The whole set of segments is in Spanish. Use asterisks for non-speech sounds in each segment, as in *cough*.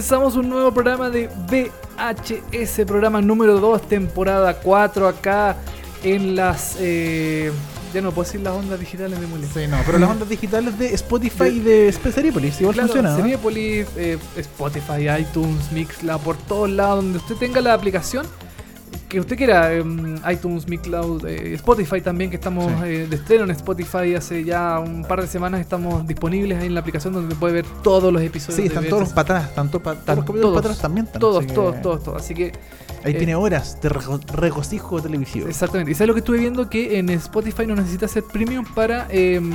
Comenzamos un nuevo programa de VHS, programa número 2, temporada 4, acá en las... eh, ya no puedo decir las ondas digitales de Molina. Sí, no, pero las ondas digitales de Spotify y de Seriepolis igual Claro, funciona. eh, Spotify, iTunes, Mixcloud, por todos lados, donde usted tenga la aplicación que usted quiera, em, iTunes, Mixcloud, eh, Spotify también, que estamos Sí. eh, de estreno en Spotify hace ya un par de semanas, estamos disponibles ahí en la aplicación donde puede ver todos los episodios. Sí, están todos los VHS. para atrás, tanto todos los capítulos todos, para atrás también. están, Todos, que todos, todos, todos. Así que Ahí eh, tiene horas de rego- regocijo televisivo. Exactamente. Y sabes lo que estuve viendo que en Spotify no necesitas ser premium para em,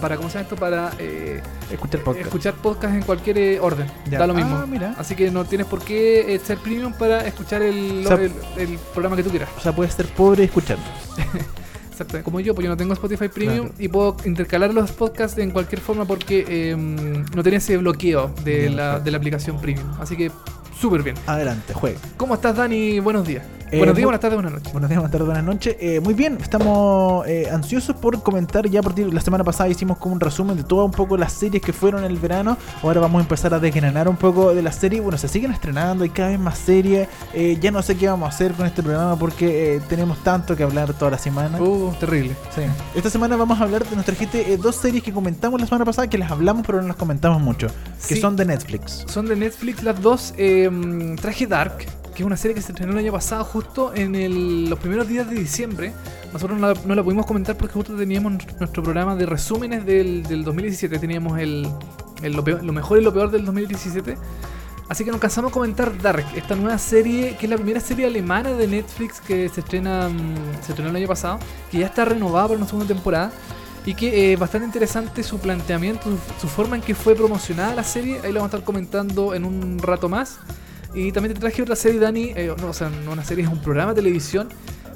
para cómo se llama esto para eh, Escuchar podcast. escuchar podcast en cualquier eh, orden. Ya. Da lo mismo. Ah, mira. Así que no tienes por qué eh, ser premium para escuchar el, O sea, el- el programa que tú quieras. O sea, puedes ser pobre escuchando. *laughs* Exactamente. Como yo, porque yo no tengo Spotify Premium Claro. y puedo intercalar los podcasts en cualquier forma porque em, no tenía ese bloqueo la, de la aplicación Premium. Así que súper bien. Adelante, juegue. ¿Cómo estás, Dani? Buenos días. Eh, buenos días, buenas tardes, buenas noches. Buenos días, buenas tardes, buenas noches. Eh, muy bien, estamos eh, ansiosos por comentar. Ya a partir la semana pasada hicimos como un resumen de todas un poco las series que fueron el verano. Ahora vamos a empezar a desgranar un poco de las series. Bueno, se siguen estrenando, hay cada vez más series. Eh, ya no sé qué vamos a hacer con este programa porque eh, tenemos tanto que hablar toda la semana. Uh, terrible. Sí. Esta semana vamos a hablar de nuestra gente eh, dos series que comentamos la semana pasada, que las hablamos pero no las comentamos mucho, que Sí. son de Netflix. Son de Netflix las dos. Em, traje Dark, que es una serie que se estrenó el año pasado, justo en el- los primeros días de diciembre. Nosotros no la, no la pudimos comentar porque justo teníamos nuestro programa de resúmenes del, del 2017. Teníamos el, el- lo, peor- lo mejor y lo peor del 2017. Así que nos cansamos a comentar Dark, esta nueva serie, que es la primera serie alemana de Netflix que se estrena mm, se estrenó el año pasado, que ya está renovada para una segunda temporada. Y que es bastante interesante su planteamiento, su, su forma en que fue promocionada la serie. Ahí lo vamos a estar comentando en un rato más. Y también te traje otra serie, Dani. eh, no, o sea, no una serie, es un programa de televisión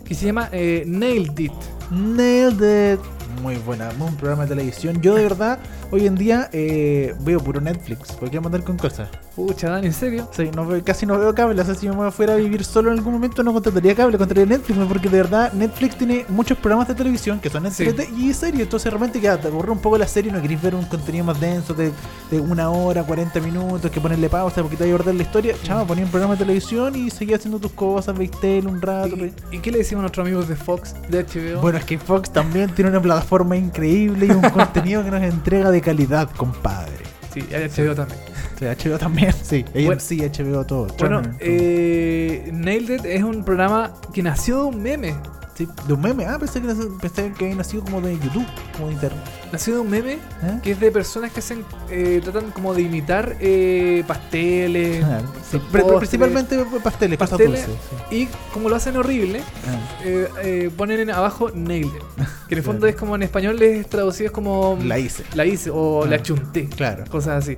que se llama eh, Nailed It. Nailed It. Muy buena, muy buen programa de televisión. Yo de *laughs* verdad, hoy en día eh, veo puro Netflix, porque quiero mandar con cosas. Pucha, Dani, ¿en serio? Sí, no veo- casi no veo cable, o sea, si yo me fuera a vivir solo en algún momento no contrataría cable, contrataría Netflix, porque de verdad Netflix tiene muchos programas de televisión que son Sí. entrete y series, entonces realmente ya te aburre un poco la serie y no querés ver un contenido más denso de, de una hora, 40 minutos, que ponerle pausa porque te va a abordar la historia, chava, ponía un programa de televisión y seguía haciendo tus cosas, veis tele un rato. ¿Y, y qué le decimos a nuestros amigos de Fox, de HBO? Bueno, es que Fox también tiene una plataforma increíble y un *laughs* contenido que nos entrega de calidad, compadre. sí, HBO también. Sí, HBO también, sí. Bueno- AMC, HBO, todo. Bueno, eh, Nailed It es un programa que nació de un meme. Sí, de un meme. Ah, pensé que, pensé que había nacido como de YouTube, como de internet. Nació de un meme ¿Eh? que es de personas que hacen, eh, tratan como de imitar eh, pasteles, Claro, sí, postres, pero- pero principalmente pasteles, pasteles, dulces. sí. y como lo hacen horrible, Ah, eh, ponen en abajo nailed it. Que en el *laughs* fondo es como en español es traducido es como La hice. la hice o Ah. la chunté. Claro. Cosas así.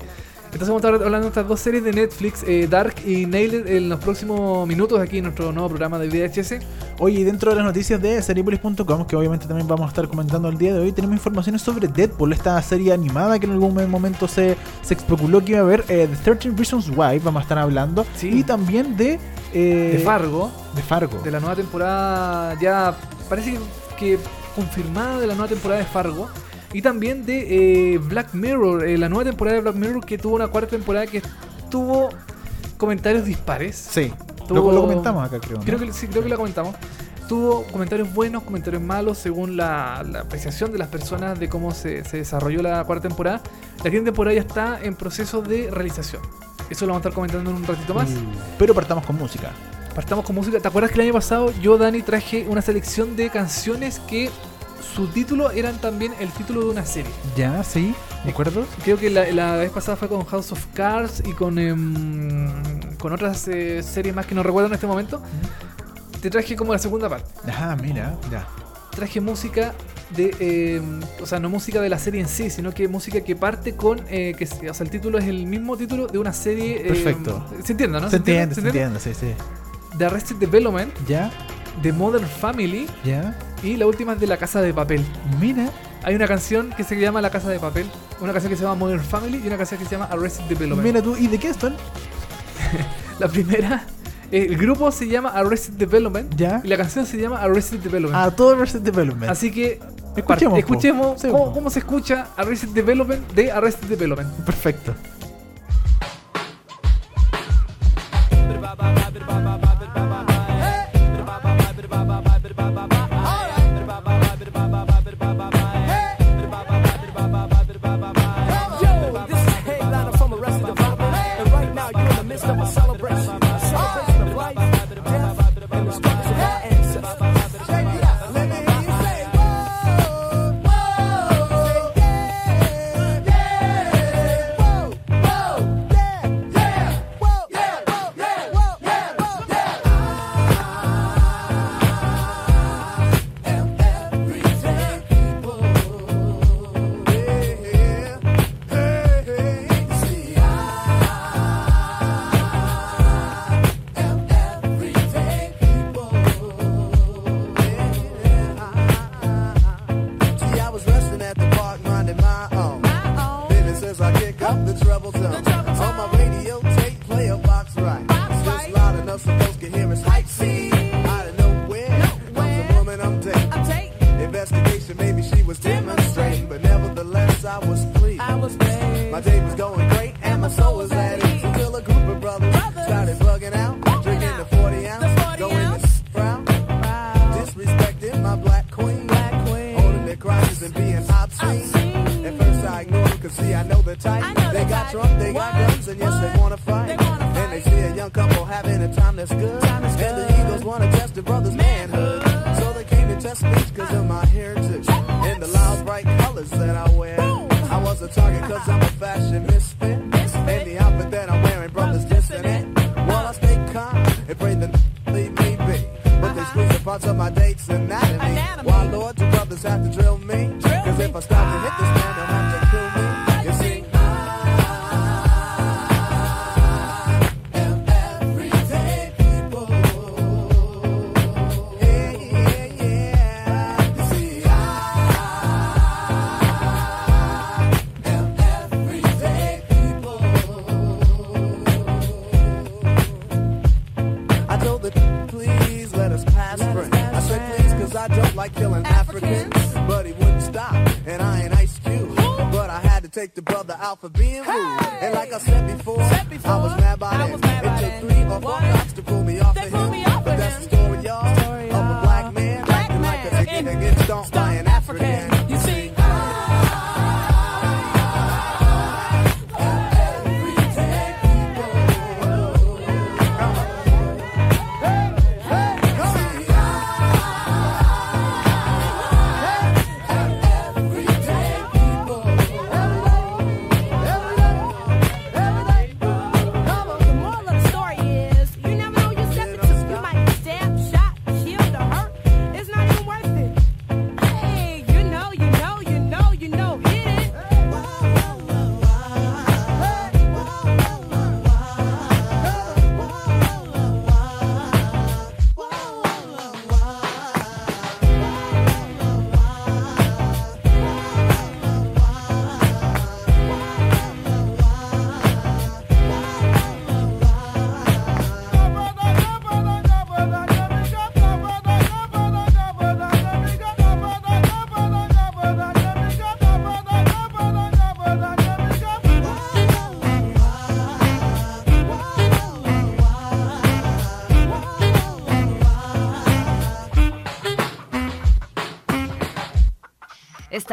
Entonces vamos a estar hablando de estas dos series de Netflix, eh, Dark y Nailed, en los próximos minutos aquí en nuestro nuevo programa de VHS. Oye, y dentro de las noticias de Seriepolis.com, que obviamente también vamos a estar comentando el día de hoy, tenemos informaciones sobre Deadpool, esta serie animada que en algún momento se, se especuló que iba a haber, eh, The 13 Reasons Why, vamos a estar hablando, Sí. y también de... eh, de Fargo, De Fargo. de la nueva temporada ya parece que, que confirmada de la nueva temporada de Fargo y también de eh, Black Mirror, eh, la nueva temporada de Black Mirror que tuvo una cuarta temporada que tuvo comentarios dispares. Sí, Tuvo- lo, lo comentamos acá, creo. ¿no? Creo que sí, creo que la comentamos. Tuvo comentarios buenos, comentarios malos, según la, la apreciación de las personas de cómo se, se desarrolló la cuarta temporada. La quinta temporada ya está en proceso de realización. Eso lo vamos a estar comentando en un ratito más. Uh, Pero partamos con música. Partamos con música. ¿Te acuerdas que el año pasado yo, Dani, traje una selección de canciones que su título eran también el título de una serie? Ya, sí, ¿de acuerdo? Creo que la, la vez pasada fue con House of Cards y con, em, con otras eh, series más que no recuerdo en este momento. Te traje como la segunda parte. Ah, mira, ya. Traje música de, eh, o sea, no música de la serie en sí, sino que música que parte con, eh, que, o sea, el título es el mismo título de una serie. eh, Perfecto. ¿Se entiende, no? Se entiende, se entiende, sí, sí. De Arrested Development, Ya, de Modern Family ya. Y la última es de La Casa de Papel. Mira, Hay una canción que se llama La Casa de Papel, una canción que se llama Modern Family y una canción que se llama Arrested Development. mira tú, ¿y de qué? *laughs* La primera, eh, el grupo se llama Arrested Development Ya. y la canción se llama Arrested Development. A todo Arrested Development. Así que Escuchemos, escuchemos cómo, cómo se escucha Arrested Development de Arrested Development. Perfecto. Having a time that's good, and the Eagles wanna test the brother's manhood. So they came to test me cause of my heritage and the loud bright colors that I wear. I was a target cause I'm a fashion misfit. And the outfit that I'm wearing, brothers dissing it. While I stay calm and pray that leave me be. But they uh-huh. squeeze the parts of my date's anatomy. Why, Lord, do brothers have to drill me? Cause if I stop to hit this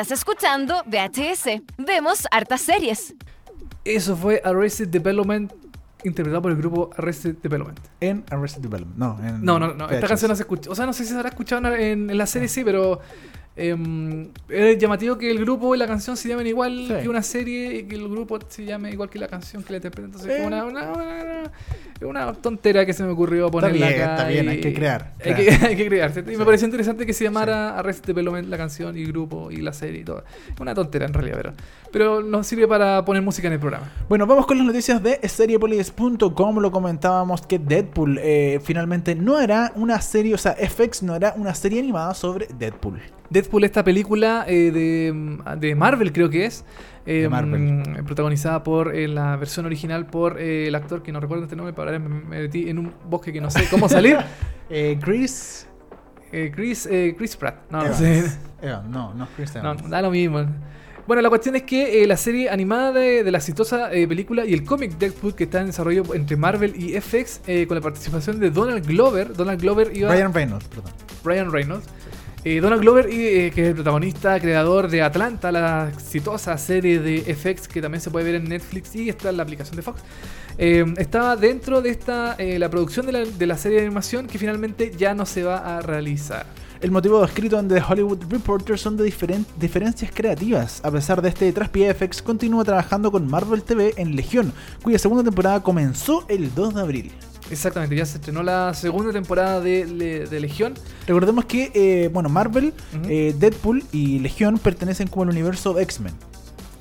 Estás escuchando VHS. Vemos hartas series. Eso fue Arrested Development, interpretado por el grupo Arrested Development. En Arrested Development. No, en No, no, no. Esta canción no se escucha. O sea, no sé si se habrá escuchado en, en la serie, sí, pero em, es llamativo que el grupo y la canción se llamen igual Sí. que una serie y que el grupo se llame igual que la canción que la interpreta. Entonces, Eh. es una, una, una- una tontera que se me ocurrió ponerla bien, acá. está bien, y- *laughs* hay que crear, Hay, que, hay que crear. Y me pareció interesante que se llamara Arrested Development la canción y el grupo y la serie y todo. Una tontera en realidad, pero, pero nos sirve para poner música en el programa. Bueno, vamos con las noticias de Seriepolis.com. Lo comentábamos que Deadpool eh, finalmente no hará una serie, o sea, FX no hará una serie animada sobre Deadpool. Deadpool, esta película eh, de, de Marvel, creo que es. eh, Marvel. protagonizada por eh, la versión original por eh, el actor que no recuerdo este nombre, pero ahora me, me metí en un bosque que no sé cómo salir. *laughs* Eh, Chris. Eh, Chris, eh, Chris Pratt. No, no sé. No, no Chris No, da lo mismo. Bueno, la cuestión es que eh, la serie animada de, de la exitosa eh, película y el cómic Deadpool que está en desarrollo entre Marvel y FX eh, con la participación de Donald Glover. Donald Glover iba Ryan Reynolds, perdón. Ryan Reynolds. Eh, Donald Glover, eh, que es el protagonista, creador de Atlanta, la exitosa serie de FX que también se puede ver en Netflix y está en la aplicación de Fox. eh, estaba dentro de esta la producción de la, serie de animación que finalmente ya no se va a realizar. El motivo descrito en The Hollywood Reporter son de diferen- diferencias creativas. A pesar de este traspié, FX continúa trabajando con Marvel TV en Legión, cuya segunda temporada comenzó el 2 de abril. Exactamente, ya se estrenó la segunda temporada de, de Legión. Recordemos que, eh, bueno, Marvel, eh, Deadpool y Legión pertenecen como al universo X-Men.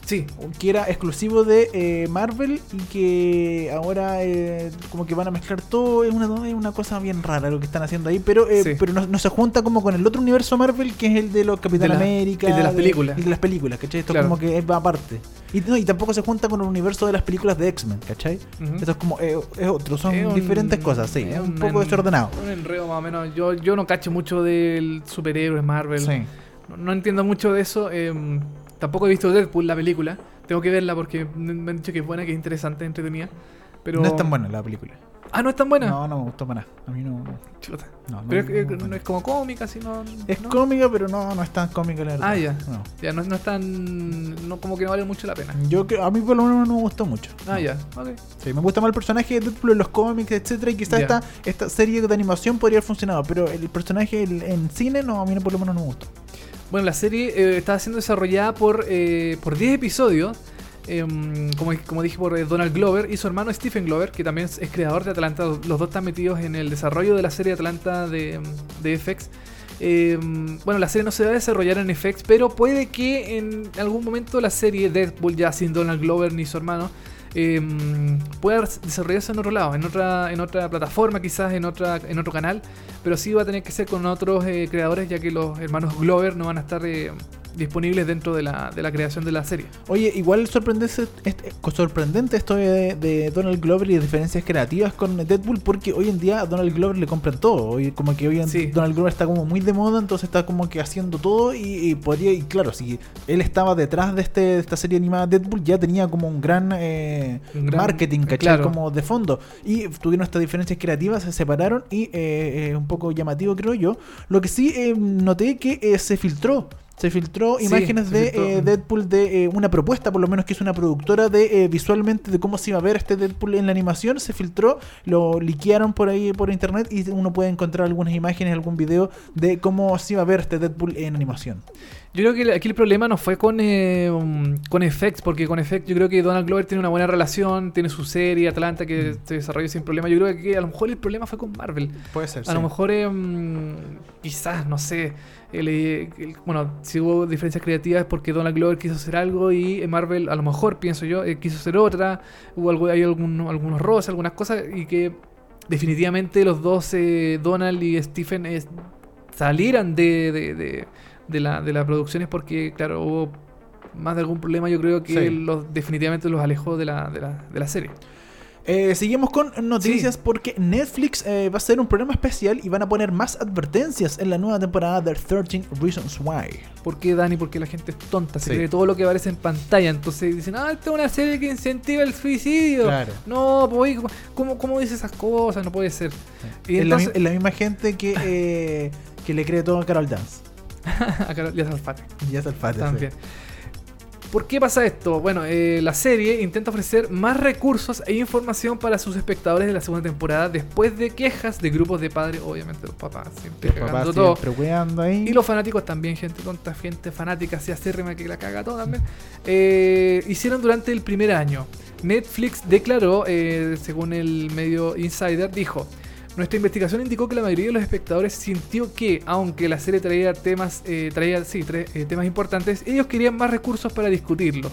Sí, que era exclusivo de eh, Marvel y que ahora eh, como que van a mezclar todo es una, es una cosa bien rara lo que están haciendo ahí pero eh, Sí. pero no, no se junta como con el otro universo Marvel que es el de los Capitán De la- América el de las películas. y de las películas ¿cachai? esto Claro. como que es- va aparte y, no, y tampoco se junta con el universo de las películas de X-Men ¿cachai? Ujú. esto es como eh, es otro son Es un- diferentes cosas sí es un, poco en- desordenado Un enredo más o menos. Yo, yo no cacho mucho del superhéroe Marvel. sí. No, no entiendo mucho de eso. eh, tampoco he visto Deadpool, la película. Tengo que verla porque me han dicho que es buena, que es interesante, entretenida. Pero... no es tan buena la película Ah, no es tan buena. no no me gustó para nada a mí no, Chuta. no, no- Pero es, no es- no es como cómica, sino. Es cómica, pero no, no es tan cómica la verdad. Ah, ya. No. Ya, no, no es tan. No, como que no vale mucho la pena. Yo que a mí por lo menos no me gustó mucho. Ah, ya. Ok. Sí, me gusta más el personaje de Deadpool en los cómics, etcétera, y quizás esta, esta serie de animación podría haber funcionado, pero el personaje en, cine no, a mí no, por lo menos no me gustó. Bueno, la serie eh, está siendo desarrollada por, eh, por 10 episodios. em, como, como dije, por eh, Donald Glover y su hermano Stephen Glover, que también es, creador de Atlanta. Los los dos están metidos en el desarrollo de la serie Atlanta de, de FX. Em, bueno, la serie no se va a desarrollar en FX, pero puede que en algún momento la serie Deadpool, ya sin Donald Glover ni su hermano, em, pueda desarrollarse en otro lado, en otra, en otra plataforma, quizás en otra, en otro canal, pero sí va a tener que ser con otros eh, creadores, ya que los hermanos Glover no van a estar eh, disponibles dentro de la, de la creación de la serie. Oye, igual sorprendente, este- sorprendente esto de, de Donald Glover y las diferencias creativas con Deadpool, porque hoy en día a Donald Glover le compran todo. Hoy, como que hoy en Sí. Donald Glover está como muy de moda, entonces está como que haciendo todo y, y podría, y claro, si él estaba detrás de, este, de esta serie animada Deadpool, ya tenía como un gran, eh, Un gran- marketing, ¿cachai? claro. Como de fondo. Y tuvieron estas diferencias creativas, se separaron y eh, eh, un poco llamativo, creo yo. Lo que sí eh, noté que eh, se filtró. Se filtró Sí, imágenes se de filtró. eh, Deadpool de eh, una propuesta, por lo menos que es una productora de eh, visualmente de cómo se iba a ver este Deadpool en la animación. Se filtró, lo liquearon por ahí por internet y uno puede encontrar algunas imágenes, algún video de cómo se iba a ver este Deadpool en animación. Yo creo que aquí el problema no fue con, eh, um, con FX, porque con FX yo creo que Donald Glover tiene una buena relación, tiene su serie Atlanta que se desarrolla sin problema. Yo creo que a lo mejor el problema fue con Marvel. Puede ser. A lo mejor, eh, mm, quizás, no sé. El, eh, el- bueno, si hubo diferencias creativas es porque Donald Glover quiso hacer algo y Marvel, a lo mejor, pienso yo, eh, quiso hacer otra. Hubo algo, hay algún- algunos roces, algunas cosas y que definitivamente los dos, eh, Donald y Stephen, eh, salieran de, de, de- de la, de las producciones porque, claro, hubo más de algún problema. Yo creo que Sí. los, definitivamente los alejó de la, de la, de la serie. Eh, seguimos con noticias Sí. porque Netflix eh, va a hacer un programa especial y van a poner más advertencias en la nueva temporada de 13 Reasons Why. ¿Por qué, Dani? Porque la gente es tonta, se Sí. cree todo lo que aparece en pantalla. Entonces dicen, ah, esta es una serie que incentiva el suicidio. Claro. No, pues, ¿cómo, ¿cómo dice esas cosas? No puede ser. Y es, la, entonces, es la misma gente que, *laughs* eh, que le cree todo a Carol Dance. *laughs* a Carol- y a Salfate Y es el Fate, sí. también. ¿Por qué pasa esto? Bueno, eh, la serie intenta ofrecer más recursos e información para sus espectadores de la segunda temporada después de quejas de grupos de padres, obviamente los papás, siempre Los cagando papás todo. siempre ahí. Y los fanáticos también, gente tonta, gente fanática, así acérrima que la caga todo también. Eh, hicieron durante el primer año. Netflix declaró, eh, según el medio Insider, dijo. Nuestra investigación indicó que la mayoría de los espectadores sintió que, aunque la serie traía temas, eh, sí, eh, temas importantes, ellos querían más recursos para discutirlo.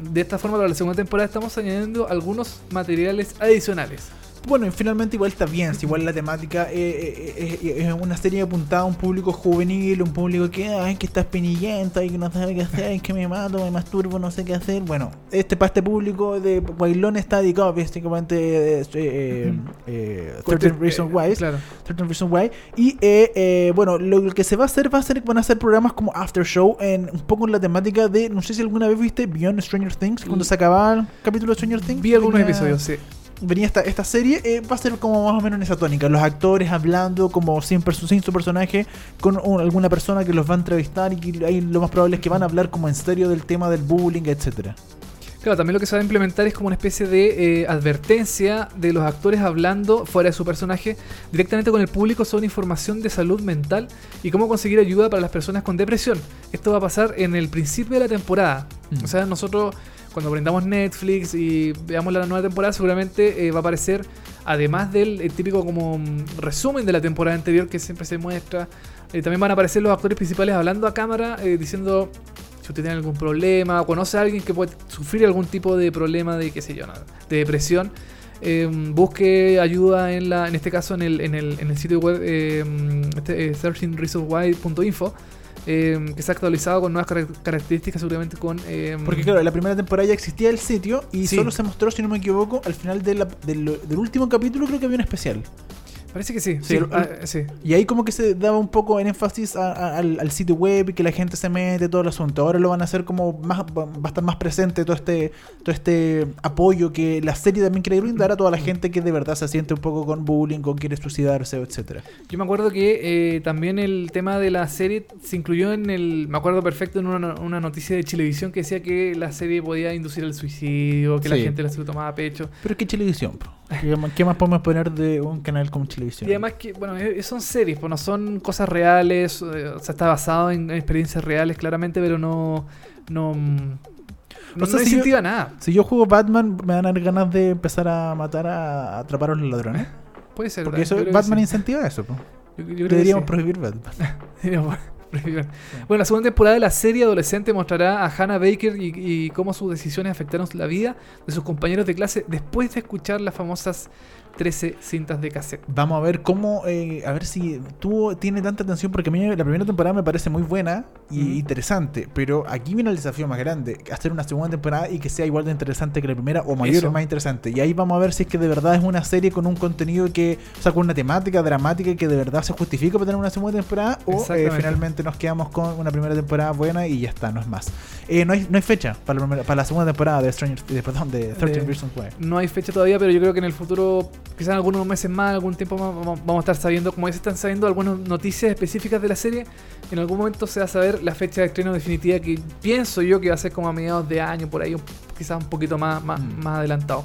De esta forma, para la segunda temporada estamos añadiendo algunos materiales adicionales. Bueno, finalmente igual está bien, si igual la temática eh, eh, eh, es una serie apuntada a un público juvenil, un público que, ay, que está espinillento y que no sabe qué hacer, que me mato, me masturbo, no sé qué hacer. Bueno, este para este público de Bailón está dedicado básicamente eh, eh, eh, 13 Reasons Why. Claro. 13 Reasons Why. Y bueno, lo que se va a hacer va a ser van a ser programas como After Show en un poco en la temática de no sé si alguna vez viste Beyond Stranger Things cuando se acababa el capítulo de Stranger Things. Vi algunos episodios, sí. Venía esta, esta serie, eh, va a ser como más o menos en esa tónica. Los actores hablando como sin, sin su personaje con un- alguna persona que los va a entrevistar y que ahí lo más probable es que van a hablar como en serio del tema del bullying, etcétera. Claro, también lo que se va a implementar es como una especie de eh, advertencia de los actores hablando fuera de su personaje directamente con el público sobre información de salud mental y cómo conseguir ayuda para las personas con depresión. Esto va a pasar en el principio de la temporada. Mm. O sea, nosotros cuando prendamos Netflix y veamos la nueva temporada seguramente eh, va a aparecer, además del el típico como mm, resumen de la temporada anterior que siempre se muestra, eh, también van a aparecer los actores principales hablando a cámara eh, diciendo si usted tiene algún problema o conoce a alguien que puede sufrir algún tipo de problema de, qué sé yo, nada, de depresión, eh, busque ayuda en la en este caso en el, en el, en el sitio web eh, este, eh, que se ha actualizado con nuevas carac- características seguramente con... eh, Porque claro, en la primera temporada ya existía el sitio y Sí. solo se mostró, si no me equivoco, al final de la- del, del último capítulo creo que había un especial. Parece que sí. Sí, ah, sí. Y ahí como que se daba un poco en énfasis a- a- al, al sitio web y que la gente se mete, todo el asunto. Ahora lo van a hacer como más, va a estar más presente todo este, todo este apoyo que la serie también quiere brindar a toda la gente que de verdad se siente un poco con bullying, con quiere suicidarse, etcétera. Yo me acuerdo que eh, también el tema de la serie se incluyó en el. Me acuerdo perfecto en una, una noticia de Chilevisión que decía que la serie podía inducir el suicidio, que la gente la se lo tomaba a pecho. Pero qué televisión, po? ¿Qué, más- podemos poner de un canal como televisión? Y además que, bueno, eh, son series, pues no son cosas reales, eh, o sea, está basado en experiencias reales claramente, pero no. No. mm, No, O sea, no si yo- incentiva nada. Si yo juego Batman, me dan ganas de empezar a matar, a, a atrapar a los ladrones. Puede ser. Porque eso, Batman sí. incentiva eso. po. Yo- yo Deberíamos sí. prohibir Batman. *laughs* Deberíamos prohibir. Bueno, la segunda temporada de la serie adolescente mostrará a Hannah Baker y, y cómo sus decisiones afectaron la vida de sus compañeros de clase después de escuchar las famosas 13 cintas de cassette. Vamos a ver cómo, eh, a ver si tú tiene tanta atención, porque a mí la primera temporada me parece muy buena y Ujú. interesante, pero aquí viene el desafío más grande, hacer una segunda temporada y que sea igual de interesante que la primera o mayor Eso. o más interesante. Y ahí vamos a ver si es que de verdad es una serie con un contenido que, o sea, con una temática dramática que de verdad se justifica para tener una segunda temporada o eh, finalmente nos quedamos con una primera temporada buena y ya está, no es más. Eh, no, hay, no hay fecha para la, primera- para la segunda temporada de Stranger de, perdón, de 13 De- Reasons Why. No hay fecha todavía, pero yo creo que en el futuro, quizás en algunos meses más, algún tiempo más, vamos, a estar sabiendo, como ya se están sabiendo algunas noticias específicas de la serie, en algún momento se va a saber la fecha de estreno definitiva que pienso yo que va a ser como a mediados de año, por ahí, quizás un poquito más, más, Mm. más adelantado.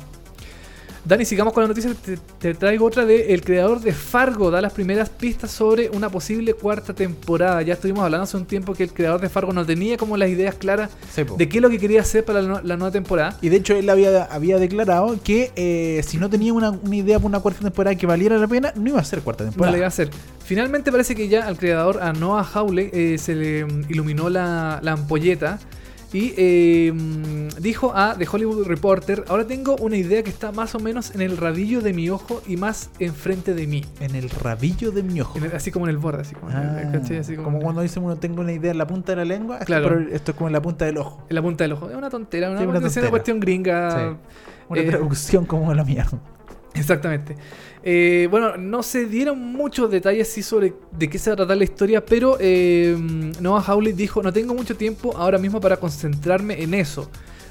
Dani, sigamos con la noticia. Te, te traigo otra de el creador de Fargo da las primeras pistas sobre una posible cuarta temporada. Ya estuvimos hablando hace un tiempo que el creador de Fargo no tenía como las ideas claras de qué es lo que quería hacer para la, nueva temporada. Y de hecho él había, había declarado que eh, si no tenía una, una idea para una cuarta temporada que valiera la pena, no iba a ser cuarta No temporada. la iba a hacer. Finalmente parece que ya al creador, a Noah Hawley, eh, se le mm, iluminó la, la ampolleta y eh, mm, dijo a The Hollywood Reporter, ahora tengo una idea que está más o menos en el rabillo de mi ojo y más enfrente de mí. En el rabillo de mi ojo. El- así como en el borde, así como, en el- Ah. Así como, como cuando dice uno tengo una idea en la punta de la lengua, Claro. pero esto es como en la punta del ojo. en la punta del ojo. Es una tontera, una, Sí, una es una tontera. cuestión gringa. Sí. Una Eh, traducción como la mía. Exactamente. Eh, bueno, no se dieron muchos detalles sobre de qué se va a tratar la historia, pero eh, Noah Hawley dijo, no tengo mucho tiempo ahora mismo para concentrarme en eso.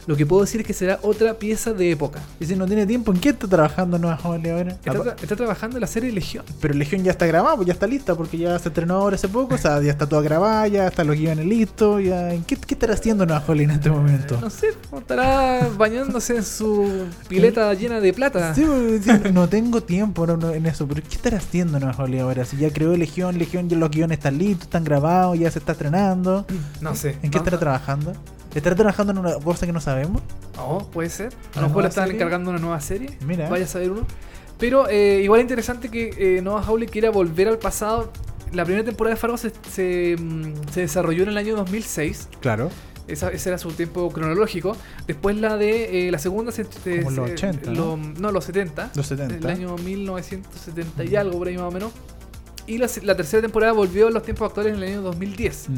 Lo que puedo decir es que será otra pieza de época. Y si no tiene tiempo, ¿en qué está trabajando Nueva Holly ahora? Está, tra- está trabajando en la serie Legión. Pero Legión ya está grabada, pues ya está lista, porque ya se estrenó ahora hace poco, o sea, ya está toda grabada, ya están los guiones listos, ya... ¿Qué, qué estará haciendo Nueva Holly en este momento? No sé, estará bañándose en su pileta llena de plata. Sí, porque sí, no tengo tiempo no, no, en eso, pero ¿qué estará haciendo Nueva Holly ahora? Si ya creó Legión, Legión, ya los guiones están listos, están grabados, ya se está estrenando. No sé. ¿En qué No, estará trabajando? ¿Estará trabajando en una cosa que no sabemos? No, puede ser. A ¿Una lo mejor le están serie? encargando una nueva serie. Mira. Vaya a saber uno. Pero eh, igual es interesante que eh, Noah Hawley quiera volver al pasado. La primera temporada de Fargo se, se, mm, se desarrolló en el año 2006. Claro. Esa- ese era su tiempo cronológico. Después la de eh, la segunda se, se- Como los se- 80, lo- ¿no? no, los 70. Los 70. El año 1970 y algo por ahí más o menos. Y la, la tercera temporada volvió a los tiempos actuales en el año 2010. Mm.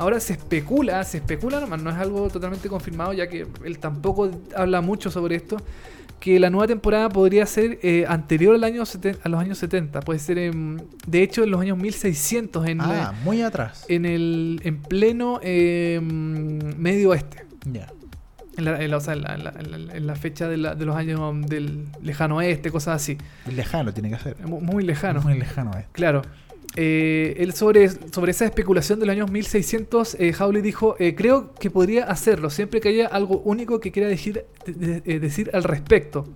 Ahora se especula, se especula nomás, no es algo totalmente confirmado, ya que él tampoco habla mucho sobre esto, que la nueva temporada podría ser eh, anterior al año a los años 70, puede ser en- de hecho en los años 1600 en, Ah, la- muy atrás. en el en pleno eh, medio oeste. Ya. En la, en la- o sea, en la, en fecha de, la- de los años del lejano oeste, cosas así. Lejano tiene que ser. Mu- Muy lejano. Muy lejano eh. Claro. Eh, él sobre, sobre esa especulación de los años 1600, eh, Hawley dijo, eh, creo que podría hacerlo siempre que haya algo único que quiera decir, de- de- eh, decir al respecto.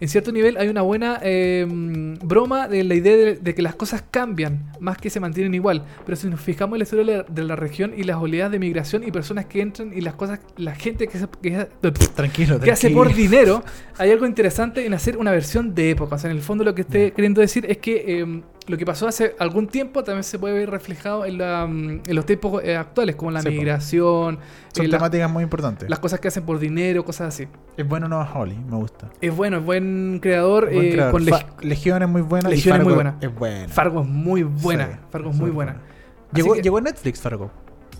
En cierto nivel hay una buena mm, broma de la idea de, de que las cosas cambian más que se mantienen igual. Pero si nos fijamos en la historia de la, de la región y las oleadas de migración y personas que entran y las cosas, la gente que, se- que, Tranquilo, que hace por dinero, hay algo interesante en hacer una versión de época. O sea, en el fondo lo que esté queriendo decir es que eh, lo que pasó hace algún tiempo también se puede ver reflejado en, la, mm, en los tiempos eh, actuales, como la Sí, migración, Son temáticas muy importantes. las cosas que hacen por dinero, cosas así. Es bueno Nueva Holly, me gusta. Es bueno, es buen creador. Buen eh, con Leg- Legión es muy buena. Legión es muy buena. Es buena. Fargo es muy buena. Sí, Fargo es muy buena. Así Llegó, que- llegó a Netflix, Fargo.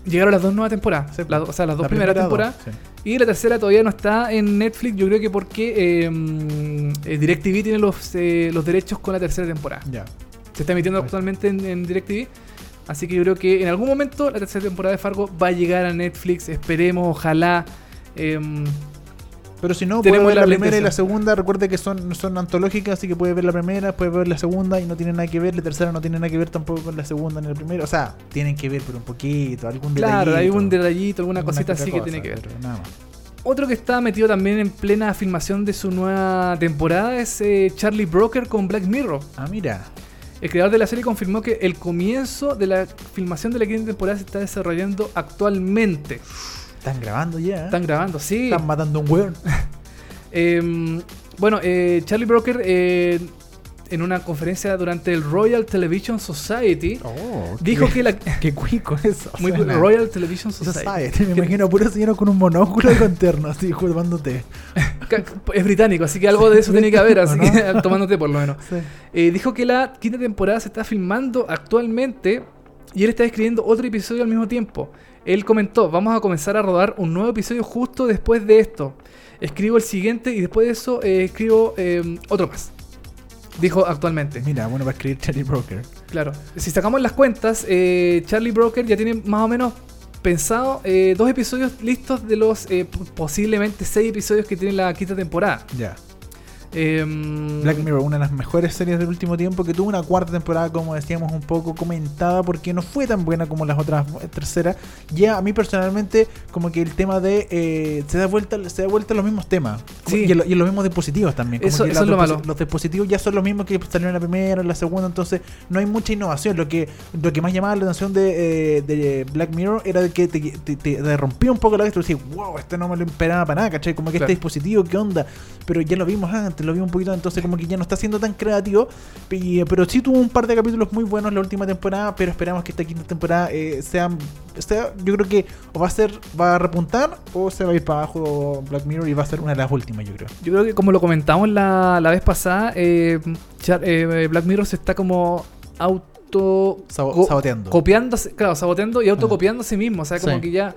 Llegaron las dos nuevas temporadas. Sí, o sea, las dos La primeras primera temporadas. Y la tercera todavía no está en Netflix. Yo creo que porque eh, mm, eh, DirecTV tiene los, eh, los derechos con la tercera temporada. Ya. Se está emitiendo actualmente en, en DirecTV. Así que yo creo que en algún momento la tercera temporada de Fargo va a llegar a Netflix. Esperemos, ojalá. Em, Pero si no, puede ver la la, primera y la segunda. Recuerde que son, son antológicas, así que puede ver la primera, puede ver la segunda y no tiene nada que ver. La tercera no tiene nada que ver tampoco con la segunda ni la primera. O sea, tienen que ver, pero un poquito, algún claro, hay detallito, un detallito, alguna alguna cosita así que tiene que ver. pero nada más. Otro que está metido también en plena filmación de su nueva temporada es eh, Charlie Broker con Black Mirror. Ah, mira. El creador de la serie confirmó que el comienzo de la filmación de la quinta temporada se está desarrollando actualmente. Están grabando ya. ¿eh? Están grabando, sí. Están matando un weón. *laughs* Eh, bueno, eh, Charlie Broker eh, en una conferencia durante el Royal Television Society Oh, dijo que la... *laughs* Qué cuico eso. Muy suena. Royal Television Society. sabe, me imagino puro señor con un monóculo y con terno, así. *laughs* Ca- Es británico, así que algo de eso tiene que haber, así ¿O que no? *laughs* tomándote por lo menos. Sí. Eh, dijo que la quinta temporada se está filmando actualmente y él está escribiendo otro episodio al mismo tiempo. Él comentó, vamos a comenzar a rodar un nuevo episodio justo después de esto. Escribo el siguiente y después de eso eh, escribo eh, otro más. Dijo actualmente. Mira, bueno, va a escribir Charlie Broker. Claro. Si sacamos las cuentas, eh, Charlie Broker ya tiene más o menos pensado eh, dos episodios listos de los eh, posiblemente seis episodios que tiene la quinta temporada. Ya. Em, Black Mirror, una de las mejores series del último tiempo, que tuvo una cuarta temporada, como decíamos, un poco comentada, porque no fue tan buena como las otras terceras. Ya a mí personalmente, como que el tema de eh, se da vuelta, se da vuelta los mismos temas. Sí. Y, y en los mismos dispositivos también. Como Eso- que eso los es lo malo. Los dispositivos ya son los mismos que salieron en la primera, en la segunda, entonces no hay mucha innovación. Lo que, lo que más llamaba la atención de, eh, de Black Mirror era de que te, te, te- te rompía un poco la vista. Tú decías, wow, esto no me lo esperaba para nada, ¿cachai? Como que Claro. este dispositivo, ¿qué onda? Pero ya lo vimos antes, lo vimos un poquito, entonces como que ya no está siendo tan creativo. y, eh, pero sí tuvo un par de capítulos muy buenos la última temporada, pero esperamos que esta quinta temporada eh, sea, sea- yo creo que o va a ser, va a repuntar o se va a ir para abajo Black Mirror y va a ser una de las últimas, yo creo. Yo creo que como lo comentamos la, la vez pasada, eh, Char- eh, Black Mirror se está como auto saboteando. copiándose, claro, saboteando y autocopiando a sí mismo. O sea, como Sí. que ya,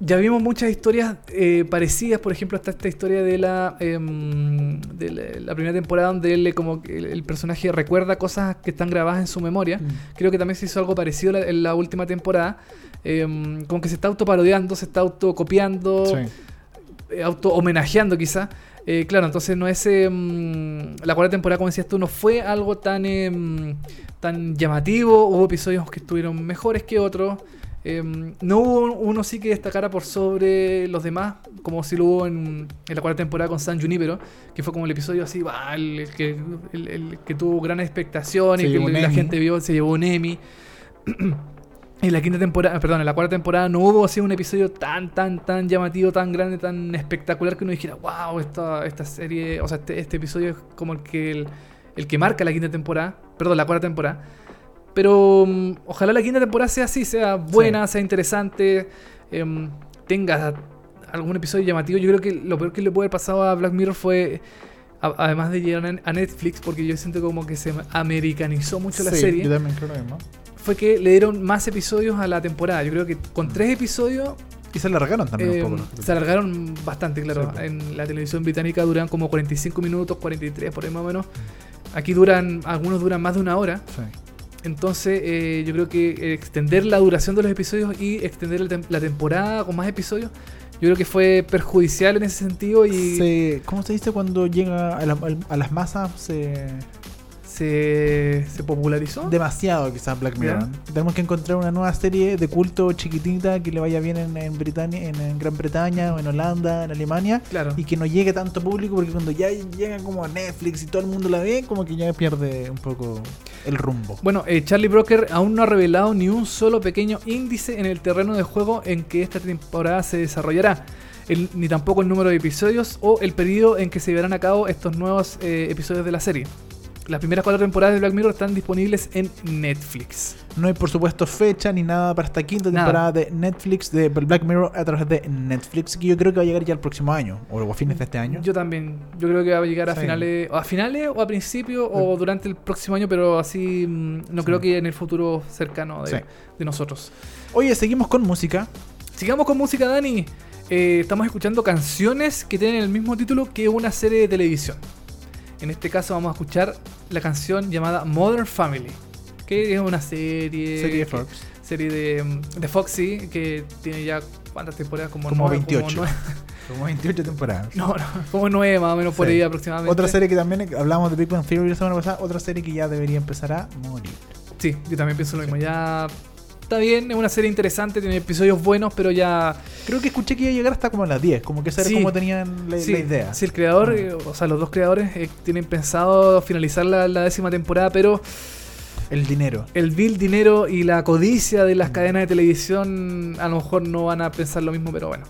ya vimos muchas historias eh, parecidas. Por ejemplo, está esta historia de la, em, de la, la primera temporada donde él, eh, como el, el personaje recuerda cosas que están grabadas en su memoria. Creo que también se hizo algo parecido la- en la última temporada. Em, como que se está autoparodiando, se está autocopiando. Sí. eh, auto homenajeando quizá. Eh, claro, entonces no es eh, mm, la cuarta temporada, como decías tú, no fue algo tan eh, mm, tan llamativo. Hubo episodios que estuvieron mejores que otros. Eh, no hubo uno sí que destacara por sobre los demás, como si lo hubo en, en la cuarta temporada con San Junipero, que fue como el episodio así, bah, el, que, el- el que tuvo gran expectación y que la Emmy. gente vio, se llevó un Emmy. En la quinta temporada, perdón, en la cuarta temporada no hubo así un episodio tan, tan, tan llamativo, tan grande, tan espectacular que uno dijera, wow, esta, esta serie, o sea, este, este episodio es como el que el, el que marca la quinta temporada, perdón, la cuarta temporada. Pero mm, ojalá la quinta temporada sea así, sea buena, sea interesante, em, tenga algún episodio llamativo. Yo creo que lo peor que le puede haber pasado a Black Mirror fue, a- además de llegar a- Netflix, porque yo siento como que se americanizó mucho la Sí, serie Yo también creo mismo. fue que le dieron más episodios a la temporada. Yo creo que con tres episodios Y se largaron también eh, un poco. los se alargaron bastante, claro. Sí, pues. En la televisión británica duran como 45 minutos, 43 por ahí más o menos. Aquí duran, algunos duran más de una hora. Sí. Entonces eh, yo creo que extender la duración de los episodios y extender la, la temporada con más episodios, yo creo que fue perjudicial en ese sentido y Se- ¿Cómo se dice cuando llega a, la- a las masas? Se, se, se popularizó. demasiado quizás Black Mirror. Tenemos que encontrar una nueva serie de culto chiquitita que le vaya bien en, en, Britania, en, en Gran Bretaña o en Holanda, en Alemania. Claro. Y que no llegue tanto público porque cuando ya llega como a Netflix y todo el mundo la ve, como que ya pierde un poco el rumbo. Bueno, eh, Charlie Broker aún no ha revelado ni un solo pequeño índice en el terreno de juego en que esta temporada se desarrollará, El- ni tampoco el número de episodios o el periodo en que se llevarán a cabo estos nuevos eh, episodios de la serie. Las primeras cuatro temporadas de Black Mirror están disponibles en Netflix. No hay por supuesto fecha ni nada para esta quinta Nada. temporada de Netflix, de Black Mirror a través de Netflix, que yo creo que va a llegar ya el próximo año, o a fines de este año. Yo también. Yo creo que va a llegar a Sí. finales, o a finales o a principio o durante el próximo año, pero así mm, no Sí. creo que en el futuro cercano de, Sí. de nosotros. Oye, seguimos con música. Sigamos con música, Dani. Eh, estamos escuchando canciones que tienen el mismo título que una serie de televisión. En este caso vamos a escuchar la canción llamada Modern Family, que es una serie, Serie de que- Fox. serie de, mm, de Foxy que tiene ya cuántas temporadas como, Como nueve- 28. como nueve- *laughs* Como 28 temporadas. no, no, como nueve más o menos por Sí. ahí aproximadamente. Otra serie que también hablamos de Big Bang Theory la semana pasada, otra serie que ya debería empezar a morir. Sí, yo también pienso lo mismo. Ya está bien, es una serie interesante, tiene episodios buenos, pero ya Creo que escuché que iba a llegar hasta como a las 10, como que Sí. como tenían la, Sí, la idea. sí, el creador, Mm. eh, o sea, los dos creadores eh, tienen pensado finalizar la, la décima temporada, pero El dinero. el vil dinero y la codicia de Mm. las cadenas de televisión a lo mejor no van a pensar lo mismo, pero bueno.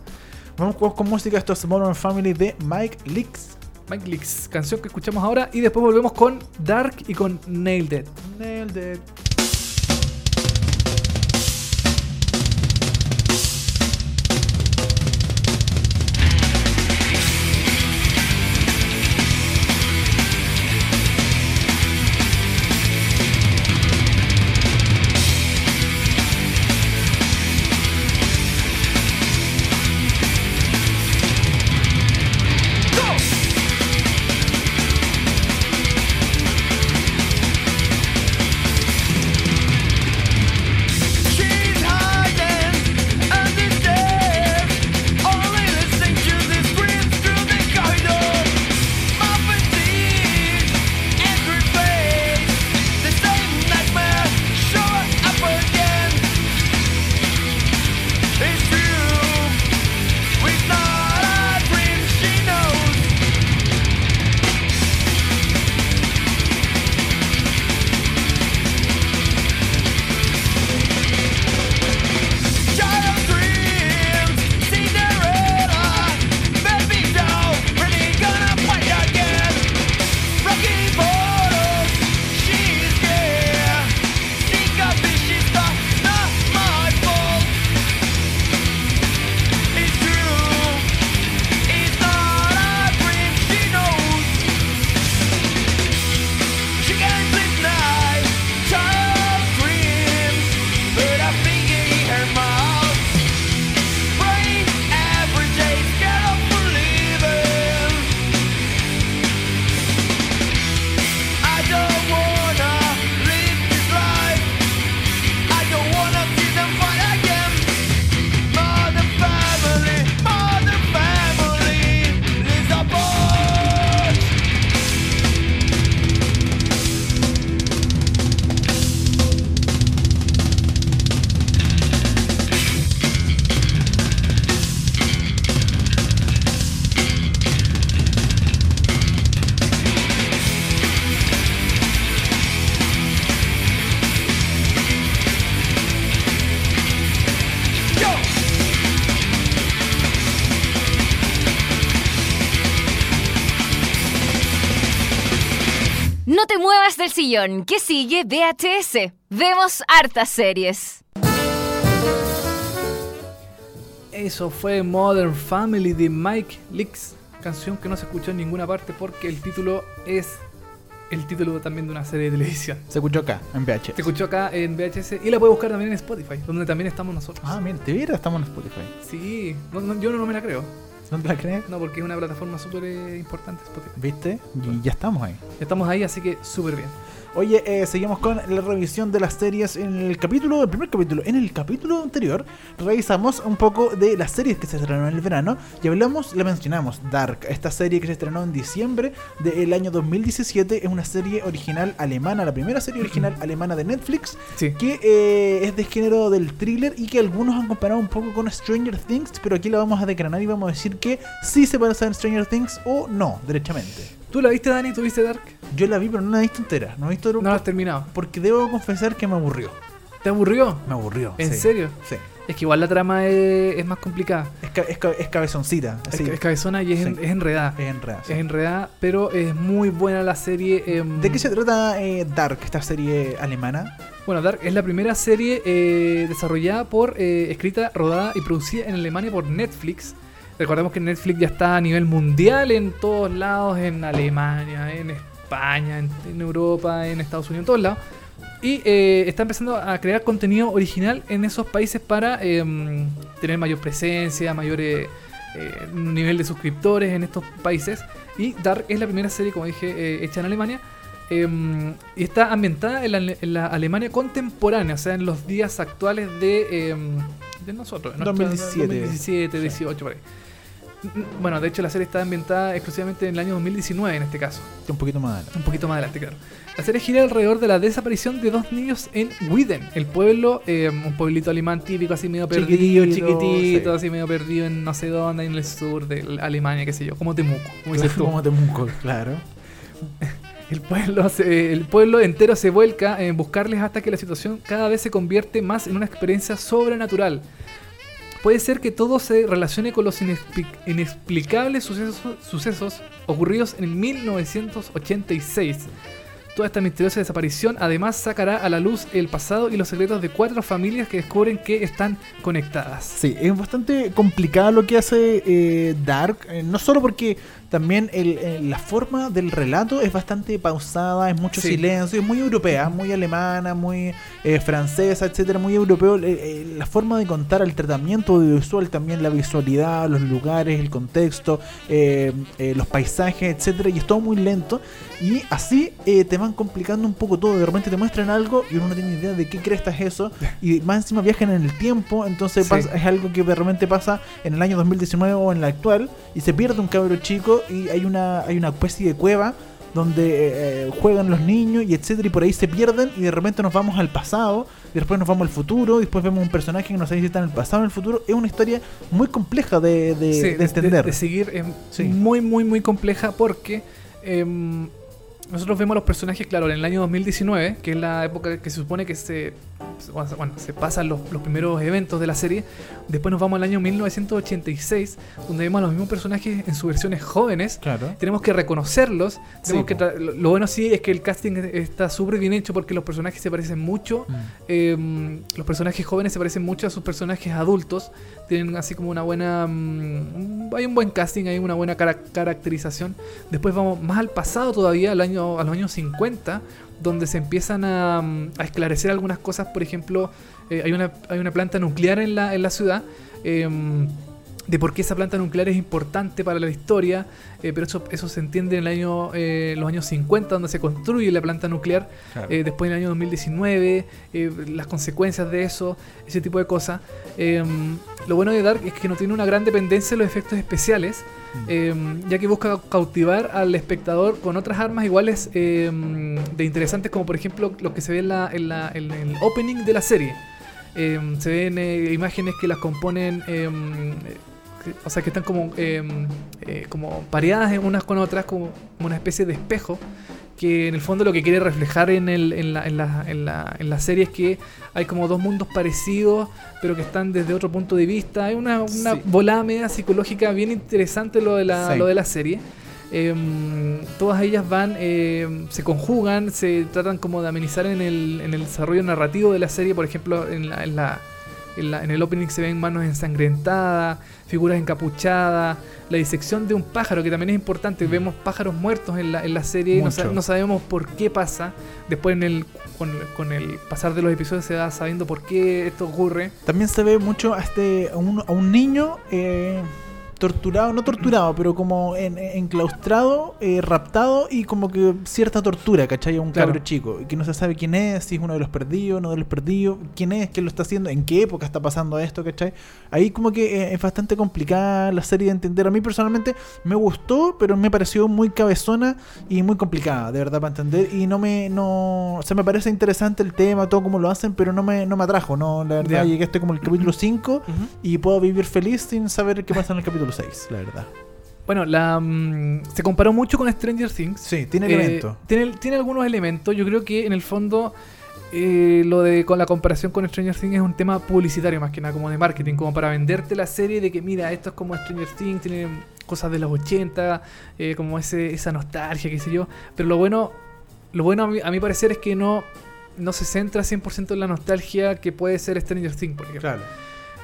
Vamos con, con música, esto es Modern Family de Mike Leaks. Mike Leaks, canción que escuchamos ahora y después volvemos con Dark y con Nailed It. Nailed it. Sillón, que sigue VHS. Vemos hartas series. Eso fue Modern Family de Mike Leaks, canción que no se escuchó en ninguna parte porque el título es el título también de una serie de televisión. Se escuchó acá, en VH. Se escuchó acá en VHS y la puede buscar también en Spotify, donde también estamos nosotros. Ah, mira, de veras estamos en Spotify. Sí, no- no, yo no, me la creo. ¿No te la crees? No, porque es una plataforma súper eh, importante Spotify. ¿Viste? Y ya estamos ahí. Ya Estamos ahí, así que súper bien. Oye, eh, seguimos con la revisión de las series en el capítulo, el primer capítulo. En el capítulo anterior revisamos un poco de las series que se estrenaron en el verano y hablamos, la mencionamos, Dark, esta serie que se estrenó en diciembre del año 2017. Es una serie original alemana, la primera serie original alemana de Netflix, Sí. que eh, es de género del thriller y que algunos han comparado un poco con Stranger Things, pero aquí la vamos a decranar y vamos a decir que sí se parece a Stranger Things o no, derechamente. ¿Tú la viste, Dani? ¿Tú viste Dark? Yo la vi, pero no la he visto entera. No he visto No la has terminado. porque debo confesar que me aburrió. ¿Te aburrió? Me aburrió. ¿En sí. serio? Sí. Es que igual la trama es, es más complicada. Es, ca- es, ca- es cabezoncita. Es, Así. es cabezona y es, Sí. enredada. Es enredada, sí. Es enredada, pero es muy buena la serie. em, ¿De qué se trata eh, Dark, esta serie alemana? Bueno, Dark es la primera serie eh, desarrollada por, eh, escrita, rodada y producida en Alemania por Netflix. Recordemos que Netflix ya está a nivel mundial en todos lados, en Alemania, en España, en, en Europa, en Estados Unidos, en todos lados. Y eh, está empezando a crear contenido original en esos países para em, tener mayor presencia, mayor eh, eh, nivel de suscriptores en estos países. Y Dark es la primera serie, como dije, eh, hecha en Alemania. em, y está ambientada en la, en la Alemania contemporánea, o sea, en los días actuales de, em, de nosotros. en nuestro- 2017. 2017, 18, por ahí. Bueno, de hecho la serie está ambientada exclusivamente en el año 2019 en este caso. Un poquito más adelante. Un poquito más adelante, claro. La serie gira alrededor de la desaparición de dos niños en Widen, el pueblo, eh, un pueblito alemán típico, así medio perdido, Chiquitito, chiquitito, sí. así medio perdido en no sé dónde, en el sur de Alemania, qué sé yo, como Temuco, como Temuco, claro. *laughs* El pueblo, se- el pueblo entero se vuelca en buscarles hasta que la situación cada vez se convierte más en una experiencia sobrenatural. Puede ser que todo se relacione con los inexpli- inexplicables sucesos, sucesos ocurridos en 1986. Toda esta misteriosa desaparición además sacará a la luz el pasado y los secretos de cuatro familias que descubren que están conectadas. Sí, es bastante complicado lo que hace eh, Dark, eh, no solo porque también el- eh, la forma del relato es bastante pausada, es mucho Sí. silencio, es muy europea, muy alemana, muy eh, francesa, etcétera, muy europeo. Eh, eh, la forma de contar, el tratamiento audiovisual, también la visualidad, los lugares, el contexto, los paisajes, etcétera, y es todo muy lento. Y así eh, te van complicando un poco todo. De repente te muestran algo y uno no tiene idea de qué cresta es eso. *laughs* Y más encima viajan en el tiempo. Entonces Sí. pasa- es algo que de repente pasa en el año 2019 o en la actual. Y se pierde un cabro chico y hay una, hay una especie de cueva donde eh, eh, juegan los niños y etcétera y por ahí se pierden y de repente nos vamos al pasado y después nos vamos al futuro y después vemos un personaje que no sabe si está en el pasado en el futuro es una historia muy compleja de, de- Sí, de entender de seguir es Sí. muy, muy, muy compleja porque em, nosotros vemos a los personajes, claro, en el año 2019, que es la época que se supone que se, bueno, se pasan los, los primeros eventos de la serie. Después nos vamos al año 1986, donde vemos a los mismos personajes en sus versiones jóvenes. claro Tenemos que reconocerlos. Tenemos Sí, que lo bueno sí es que el casting está súper bien hecho porque los personajes se parecen mucho. Mm. Eh, los personajes jóvenes se parecen mucho a sus personajes adultos. Tienen así como una buena. mm, hay un buen casting, hay una buena cara- caracterización. Después vamos más al pasado todavía, al año, a los años 50, donde se empiezan a, mm, a esclarecer algunas cosas. Por ejemplo, eh, hay, una, hay una planta nuclear en la, en la ciudad. em, de por qué esa planta nuclear es importante para la historia, eh, pero eso, eso se entiende en el año, eh, los años 50, donde se construye la planta nuclear, Claro. eh, después en el año 2019, eh, las consecuencias de eso, ese tipo de cosas. Lo bueno de Dark es que no tiene una gran dependencia en los efectos especiales, eh, ya que busca cautivar al espectador con otras armas iguales de interesantes, como por ejemplo lo que se ve en, la, en, la- en el opening de la serie. Eh, se ven eh, imágenes que las componen, eh, o sea, que están como, eh, eh, como pareadas en unas con otras, como una especie de espejo, que en el fondo lo que quiere reflejar en, el, en, la, en, la, en, la, en la serie es que hay como dos mundos parecidos, pero que están desde otro punto de vista. Hay una, una Sí. volada media psicológica bien interesante lo de la, Sí. lo de la serie. em, todas ellas van, em, se conjugan, se tratan como de amenizar en el, en el desarrollo narrativo de la serie. Por ejemplo, en, la, en, la- en la- en el opening se ven manos ensangrentadas, figuras encapuchadas, la disección de un pájaro, que también es importante. Vemos pájaros muertos en la, en la serie y no, no sabemos por qué pasa. Después, en el, con, con el pasar de los episodios, se va sabiendo por qué esto ocurre. También se ve mucho a, este, a, un, a un niño eh, torturado, no torturado, pero como en- enclaustrado, eh, raptado y como que cierta tortura, ¿cachai? A un Claro. cabro chico, y que no se sabe quién es, si es uno de los perdidos, uno de los perdidos, quién es, quién lo está haciendo, en qué época está pasando esto, ¿cachai? Ahí como que eh, es bastante complicada la serie de entender. A mí personalmente me gustó, pero me pareció muy cabezona y muy complicada, de verdad, para entender. Y no me, no, o sea, me parece interesante el tema, todo como lo hacen, pero no me, no me atrajo, no, la verdad, Ya. llegué hasta como el capítulo 5 y puedo vivir feliz sin saber qué pasa en el capítulo 6, la verdad. Bueno, la, mm, se comparó mucho con Stranger Things. Sí, tiene Eh, elementos. tiene, tiene algunos elementos. Yo creo que en el fondo eh, lo de con la comparación con Stranger Things es un tema publicitario más que nada, como de marketing, como para venderte la serie de que mira, esto es como Stranger Things, tiene cosas de los 80, eh, como ese, esa nostalgia, qué sé yo. Pero lo bueno, lo bueno a mi, a mi parecer es que no, no se centra 100% en la nostalgia que puede ser Stranger Things, por ejemplo. Claro.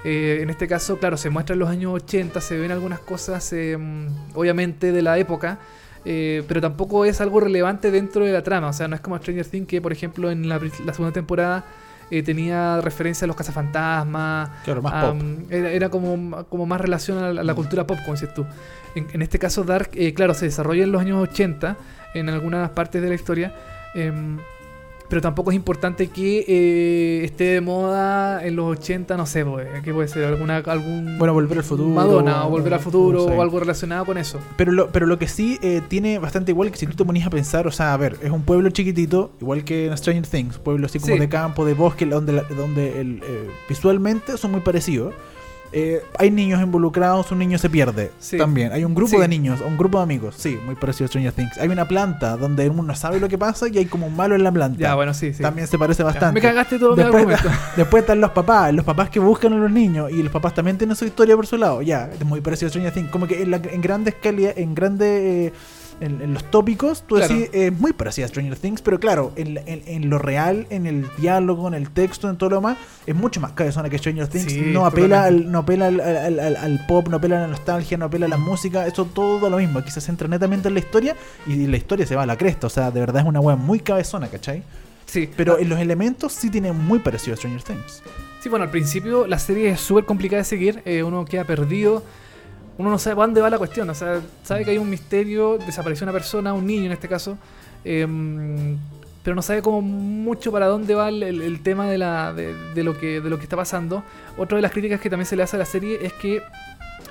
Eh, en este caso, claro, se muestran los años 80, se ven algunas cosas, eh, mm, obviamente, de la época, eh, pero tampoco es algo relevante dentro de la trama. O sea, no es como Stranger Things, que por ejemplo en la, segunda temporada eh, tenía referencia a los cazafantasmas. Claro, más pop. mm, Era, era como, como más relación a la, a la Mm. cultura pop, como dices tú. En, en este caso, Dark, eh, claro, se desarrolla en los años 80, en algunas partes de la historia. Pero tampoco es importante que eh, esté de moda en los 80, no sé, pues, ¿qué puede ser? ¿Alguna, algún Bueno, Volver al Futuro. Madonna o Volver al Futuro no sé. o algo relacionado con eso. Pero lo, pero lo que sí eh, tiene bastante igual que si tú te ponías a pensar, o sea, a ver, es un pueblo chiquitito, igual que en Stranger Things, pueblo así como Sí. de campo, de bosque, donde, la- donde el, eh, visualmente son muy parecidos. Eh, hay niños involucrados, un niño se pierde. Sí. También. Hay un grupo Sí. de niños, un grupo de amigos. Sí, muy parecido a Stranger Things. Hay una planta donde uno no sabe lo que pasa y hay como un malo en la planta. Ya, bueno, sí, sí. También se parece Ya, bastante. Me cagaste todo mi Después, argumento. *laughs* después están los papás, los papás que buscan a los niños y los papás también tienen su historia por su lado. Ya, es muy parecido a Stranger Things. Como que en, la- en grandes calidad, en grandes, eh, en, en los tópicos, tú Claro. decís, es muy parecido a Stranger Things, pero claro, en, en- en lo real, en el diálogo, en el texto, en todo lo demás, es mucho más cabezona que Stranger Things. Sí, no apela, al, no apela al, al- al- al pop, no apela a la nostalgia, no apela a la música, eso todo lo mismo. Aquí se centra netamente en la historia y la historia se va a la cresta. O sea, de verdad es una wea muy cabezona, ¿cachai? Sí, Pero en los elementos sí tiene muy parecido a Stranger Things. Sí, bueno, al principio la serie es súper complicada de seguir, eh, uno queda perdido, uno no sabe dónde va la cuestión, o sea, sabe que hay un misterio, desapareció una persona, un niño en este caso, em, pero no sabe como mucho para dónde va el, el- tema de, la, de lo que, de lo que está pasando. Otra de las críticas que también se le hace a la serie es que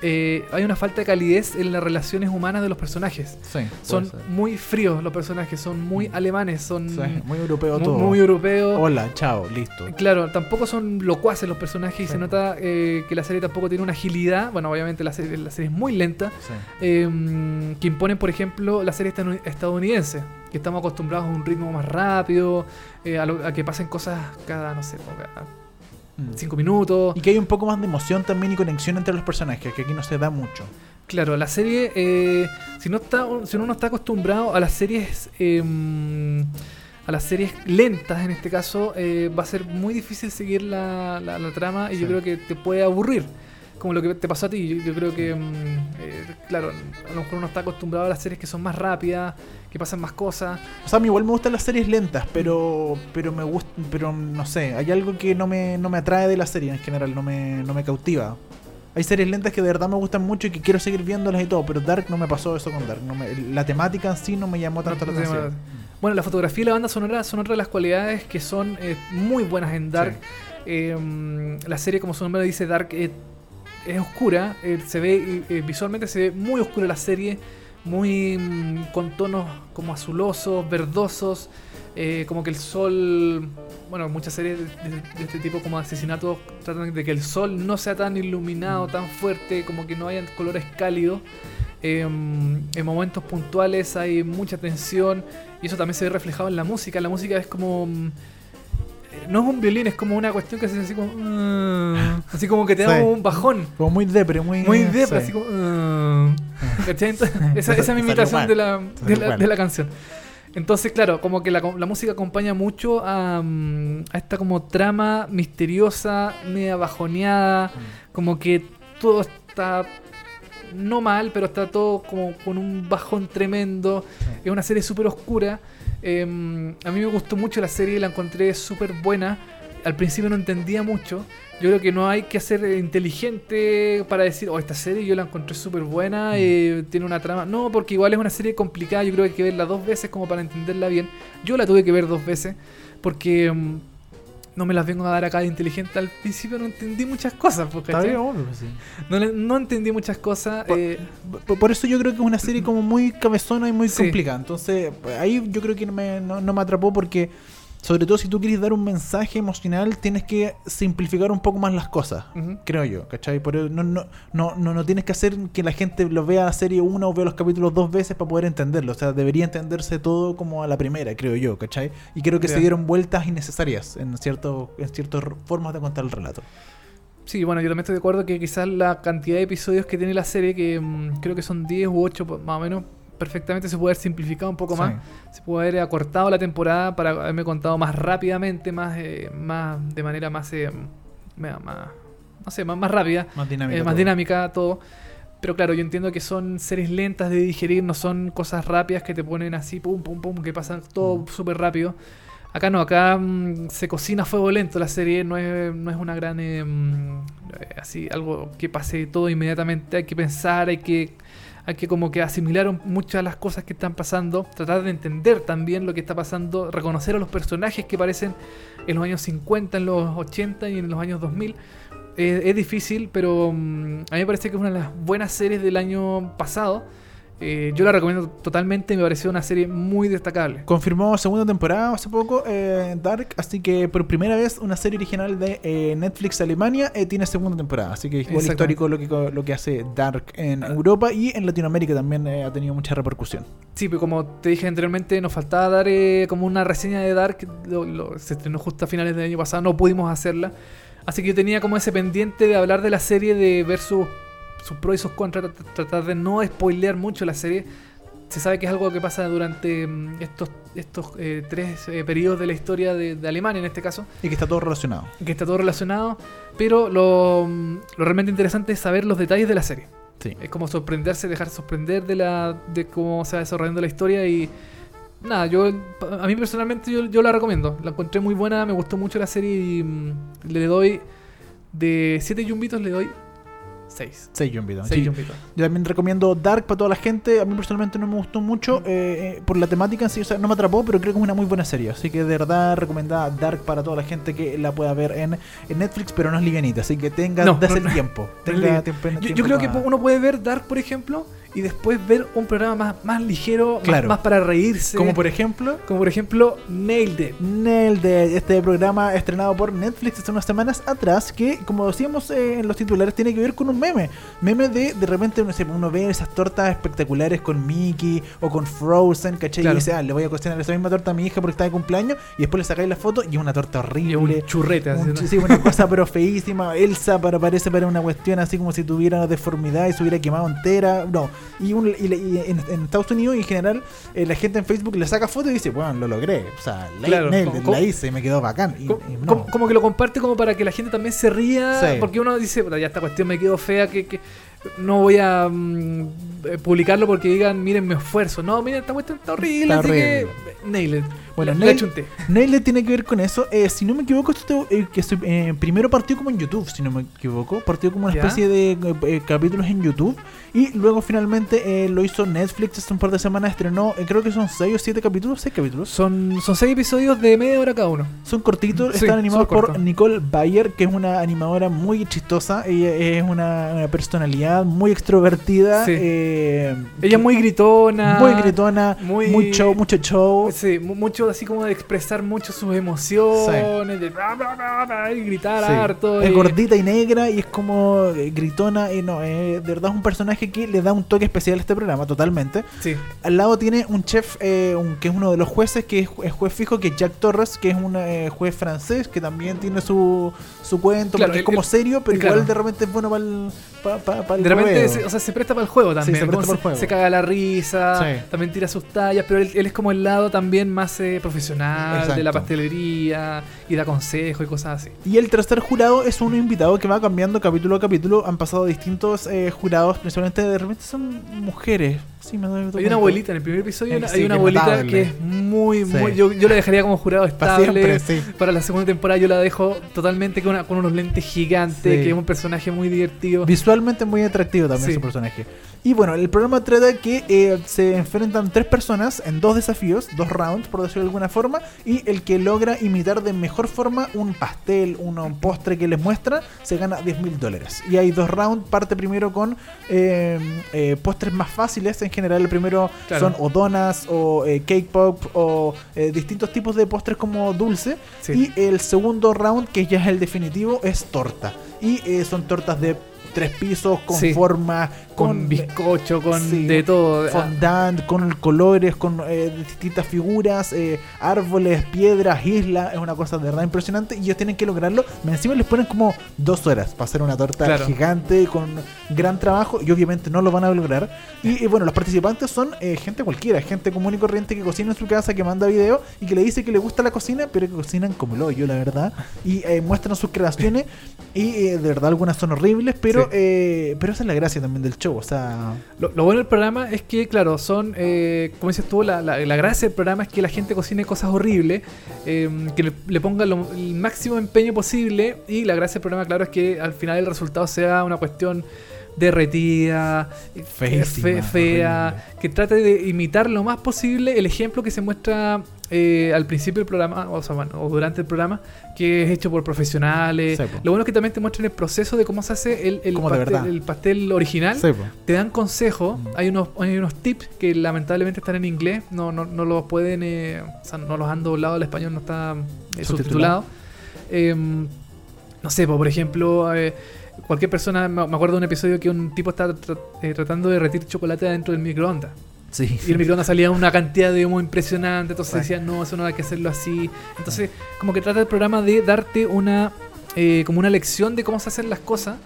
eh, hay una falta de calidez en las relaciones humanas de los personajes. Sí. Son muy fríos los personajes, son muy alemanes, son muy europeo mu- todo. muy europeos. Hola, chao, listo. Claro, tampoco son locuaces los personajes y se nota eh, que la serie tampoco tiene una agilidad. Bueno, obviamente la serie, la serie es muy lenta. Eh, que imponen, por ejemplo, la serie estadounidense. Que estamos acostumbrados a un ritmo más rápido, eh, a, lo- a que pasen cosas cada, no sé, cada Mm. Cinco minutos. Y que hay un poco más de emoción también y conexión entre los personajes, que aquí no se da mucho. Claro, la serie, eh, si, no está, si uno no está acostumbrado a las series, eh, a las series lentas en este caso, eh, va a ser muy difícil seguir la, la- la trama y Sí. yo creo que te puede aburrir. Como lo que te pasó a ti, yo, yo creo que, mm, eh, claro, a lo mejor uno está acostumbrado a las series que son más rápidas, que pasan más cosas. O sea, a mí igual me gustan las series lentas, pero pero me gusta, pero no sé, hay algo que no me, no me atrae de la serie en general, no me, no me cautiva. Hay series lentas que de verdad me gustan mucho y que quiero seguir viéndolas y todo, pero Dark no me pasó eso con Dark. No me- la temática en sí no me llamó tanto la No llama atención. Bueno, la fotografía y la banda sonora son otra de las cualidades que son eh, muy buenas en Dark. Eh, mm, la serie, como su nombre dice, Dark eh, es oscura. eh, se ve eh, visualmente se ve muy oscura la serie, muy mm, con tonos como azulosos, verdosos. eh, como que el sol, bueno, muchas series de, este tipo como asesinatos tratan de que el sol no sea tan iluminado, tan fuerte, como que no hayan colores cálidos. Eh, en momentos puntuales hay mucha tensión y eso también se ve reflejado en la música. La música es como. mm, eh, No es un violín, es como una cuestión que se hace así como. "Mm", así como que te da Sí. un bajón. Como muy depre, muy... Muy depre, sí. así como. "Mm". ¿Cachai? Entonces, esa, esa es mi imitación de la, de la canción. Entonces, claro, como que la, la música acompaña mucho a, mm, a esta como trama misteriosa, media bajoneada, como que todo está no mal, pero está todo como con un bajón tremendo. Es una serie súper oscura. Eh, a mí me gustó mucho la serie, la encontré súper buena. Al principio no entendía mucho. Yo creo que no hay que ser inteligente para decir, oh, esta serie yo la encontré súper buena, eh, tiene una trama. No, porque igual es una serie complicada, yo creo que hay que verla dos veces como para entenderla bien. Yo la tuve que ver dos veces porque mm, no me las vengo a dar acá de inteligente. Al principio no entendí muchas cosas, bien, obvio, sí. no, no entendí muchas cosas. Por- eh, Por, eso yo creo que es una serie como muy cabezona y muy Sí. complicada. Entonces, pues, ahí yo creo que no me, no, no me atrapó porque, sobre todo si tú quieres dar un mensaje emocional, tienes que simplificar un poco más las cosas. Creo yo, ¿cachai? Por eso no, no, no, no, no tienes que hacer que la gente lo vea la serie una o vea los capítulos dos veces para poder entenderlo. O sea, debería entenderse todo como a la primera, creo yo, ¿cachai? Y creo que se dieron vueltas innecesarias en, cierto, en ciertas formas de contar el relato. Sí, bueno, yo también estoy de acuerdo que quizás la cantidad de episodios que tiene la serie, que mm, creo que son 10 u 8 más o menos, perfectamente se puede haber simplificado un poco más. Se puede haber acortado la temporada para haberme contado más rápidamente, más, eh, más de manera más, eh, más, no sé, más, más rápida, Más dinámica. eh, más todo. dinámica todo. Pero claro, yo entiendo que son series lentas de digerir, no son cosas rápidas que te ponen así, pum, pum, pum, que pasan todo Mm. súper rápido. Acá no, acá mm, se cocina a fuego lento la serie, no es, no es una gran, eh, mm, eh, así, algo que pase todo inmediatamente, hay que pensar, hay que, hay que como que asimilar muchas las cosas que están pasando, tratar de entender también lo que está pasando, reconocer a los personajes que aparecen en los años 50, en los 80 y en los años 2000. Eh, es difícil, pero mm, a mí me parece que es una de las buenas series del año pasado. Eh, yo la recomiendo totalmente, me pareció una serie muy destacable. Confirmó segunda temporada hace poco eh, Dark, así que por primera vez una serie original de eh, Netflix Alemania eh, tiene segunda temporada, así que es igual histórico lo que, lo que hace Dark en Europa y en Latinoamérica también eh, ha tenido mucha repercusión. Sí, pero como te dije anteriormente, nos faltaba dar como una reseña de Dark. lo- lo- se estrenó justo a finales del año pasado, no pudimos hacerla. Así que yo tenía como ese pendiente de hablar de la serie, de ver sus pros y sus contras, trat- tratar de no spoilear mucho la serie. Se sabe que es algo que pasa durante mm, estos, estos eh, tres eh, periodos de la historia de, de Alemania en este caso. Y que está todo relacionado. que está todo relacionado, pero lo, mm, lo realmente interesante es saber los detalles de la serie. Sí. Es como sorprenderse, dejar sorprender de la de cómo se va desarrollando la historia y nada, yo a mí personalmente yo, yo la recomiendo. La encontré muy buena, me gustó mucho la serie y mm, le doy de 7 yumbitos le doy 6. Sí, yo invito. 6 Sí. Yo también recomiendo Dark para toda la gente. A mí personalmente no me gustó mucho eh, eh, por la temática en sí, o sea, no me atrapó, pero creo que es una muy buena serie. Así que de verdad recomendada Dark para toda la gente que la pueda ver en, en Netflix, pero no es livianita. Así que tenga, No, el tiempo. Tenga tiempo, Yo, tiempo yo creo que uno puede ver Dark, por ejemplo, y después ver un programa más, más ligero, más- Claro. más, para reírse. Como por ejemplo, como por ejemplo Nailed It. De este programa estrenado por Netflix hace unas semanas atrás, que como decíamos eh, en los titulares, tiene que ver con un meme. Meme de de repente no sé, uno ve esas tortas espectaculares con Mickey o con Frozen, ¿cachai? Claro. Y dice, ah, le voy a cocinar esa misma torta a mi hija porque está de cumpleaños, y después le sacáis la foto y es una torta horrible. un churrete, así, Un- ¿no? sí, una cosa pero feísima. Elsa para, parece para una cuestión así como si tuviera deformidad y se hubiera quemado entera. No. Y, un- y y en, en Estados Unidos y en general eh, la gente en Facebook le saca fotos y dice, bueno, lo logré. O sea, la, Claro, como- como- la hice y me quedó bacán. Y, Co- y no. como, como que lo comparte como para que la gente también se ría. Sí. Porque uno dice, "Puta, ya esta cuestión me quedó fea, que, que no voy a mm, eh, publicarlo porque digan, miren mi esfuerzo. No, miren, esta cuestión está horrible, Está así horrible. que nail it. Bueno, nail- It tiene que ver con eso. Eh, si no me equivoco, esto eh, que se- eh, primero partió como en YouTube, si no me equivoco. Partió como una Ya. especie de eh, capítulos en YouTube. Y luego finalmente eh, lo hizo Netflix hace un par de semanas. Estrenó, creo que son 6 o 7 capítulos. 6 capítulos. Son, son seis episodios de media hora cada uno. Son cortitos, Sí, están animados por. Nicole Bayer, que es una animadora muy chistosa. Ella es una, una personalidad muy extrovertida. Sí. Ella es muy gritona. muy gritona, muy- muy show, mucho show. Sí, mu- mucho mucho, así como de expresar mucho sus emociones, de bla, bla, bla, y gritar Sí. harto. Es y- gordita y negra y es como eh, gritona. Y no, eh, de verdad es un personaje que le da un toque especial a este programa, totalmente. Sí, Al lado tiene un chef eh, un- que es uno de los jueces, que es, es juez fijo, que es Jack Torres, que es un eh, juez francés, que también tiene su, su cuento, Claro, porque es el- como el- serio, pero claro. igual de repente es bueno para el, pa, pa- pa el de repente, se, o sea, se presta para el juego también. se el juego. caga la risa, también tira sus tallas, pero él, él es como el lado también más eh, profesional de la pastelería y da consejos y cosas así. Y el tercer jurado es un invitado que va cambiando capítulo a capítulo. Han pasado distintos eh, jurados, principalmente de repente son mujeres. Sí, me doy Hay una abuelita en el primer episodio, Eh, hay sí, una abuelita notable. que es muy, Sí. muy. Yo, yo la dejaría como jurado Para estable. siempre, sí. Para la segunda temporada yo la dejo totalmente con, una- con unos lentes gigantes, Sí. que es un personaje muy divertido. Visualmente muy atractivo también Sí. su personaje. Y bueno, el programa trata que eh, se enfrentan tres personas en dos desafíos, dos rounds por decirlo de alguna forma, y el que logra imitar de mejor forma un pastel, un, un postre que les muestra, se gana 10 mil dólares. Y hay dos rounds, parte primero con eh, eh, postres más fáciles, en general el primero Claro. son o donas o eh, cake pop o eh, distintos tipos de postres como dulce. Sí. Y el segundo round, que ya es el definitivo, es torta. Y eh, son tortas de tres pisos, con Sí. forma, con, con, bizcocho, con sí, de todo. Ah, fondant, con colores, con eh, distintas figuras, eh, árboles, piedras, islas. Es una cosa de verdad impresionante. Y ellos tienen que lograrlo. Encima les ponen como dos horas para hacer una torta Claro. gigante con gran trabajo. Y obviamente no lo van a lograr. Y, y bueno, los participantes son eh, gente cualquiera, gente común y corriente que cocina en su casa, que manda video y que le dice que le gusta la cocina, pero que cocinan como lo yo, la verdad. Y eh, muestran sus creaciones. Y eh, de verdad algunas son horribles, pero, Eh, pero esa es la gracia también del show. O sea, Lo, lo bueno del programa es que, claro, son, eh, como dices tú, la, la- la gracia del programa es que la gente cocine cosas horribles, eh, que le, le ponga lo- el máximo empeño posible y la gracia del programa, claro, es que al final el resultado sea una cuestión derretida, Feísima, fe- fea, que trate de imitar lo más posible el ejemplo que se muestra eh, al principio del programa, o, sea, bueno, o durante el programa, que es hecho por profesionales. Lo bueno es que también te muestran el proceso de cómo se hace el, el pastel, verdad. el pastel original te dan consejos, Mm. hay unos hay unos tips que lamentablemente están en inglés, no, no, no los pueden, eh, o sea, no los han doblado al español, no está eh, Subtitulado. Em, no sé, po, por ejemplo, eh, cualquier persona, me acuerdo de un episodio que un tipo está tra- eh, tratando de derretir chocolate dentro del microondas. Sí. Y el microondas salía una cantidad de humo impresionante, entonces Sí. decían, no, eso no hay que hacerlo así. Entonces, como que trata el programa de darte una, eh, como una lección de cómo se hacen las cosas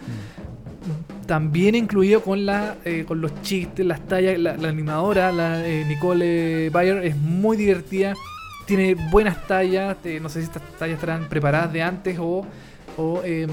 también incluido con la eh, con los chistes, las tallas, la, la animadora, la eh, Nicole Bayer es muy divertida, tiene buenas tallas, no sé si estas tallas estarán preparadas de antes o, o, em,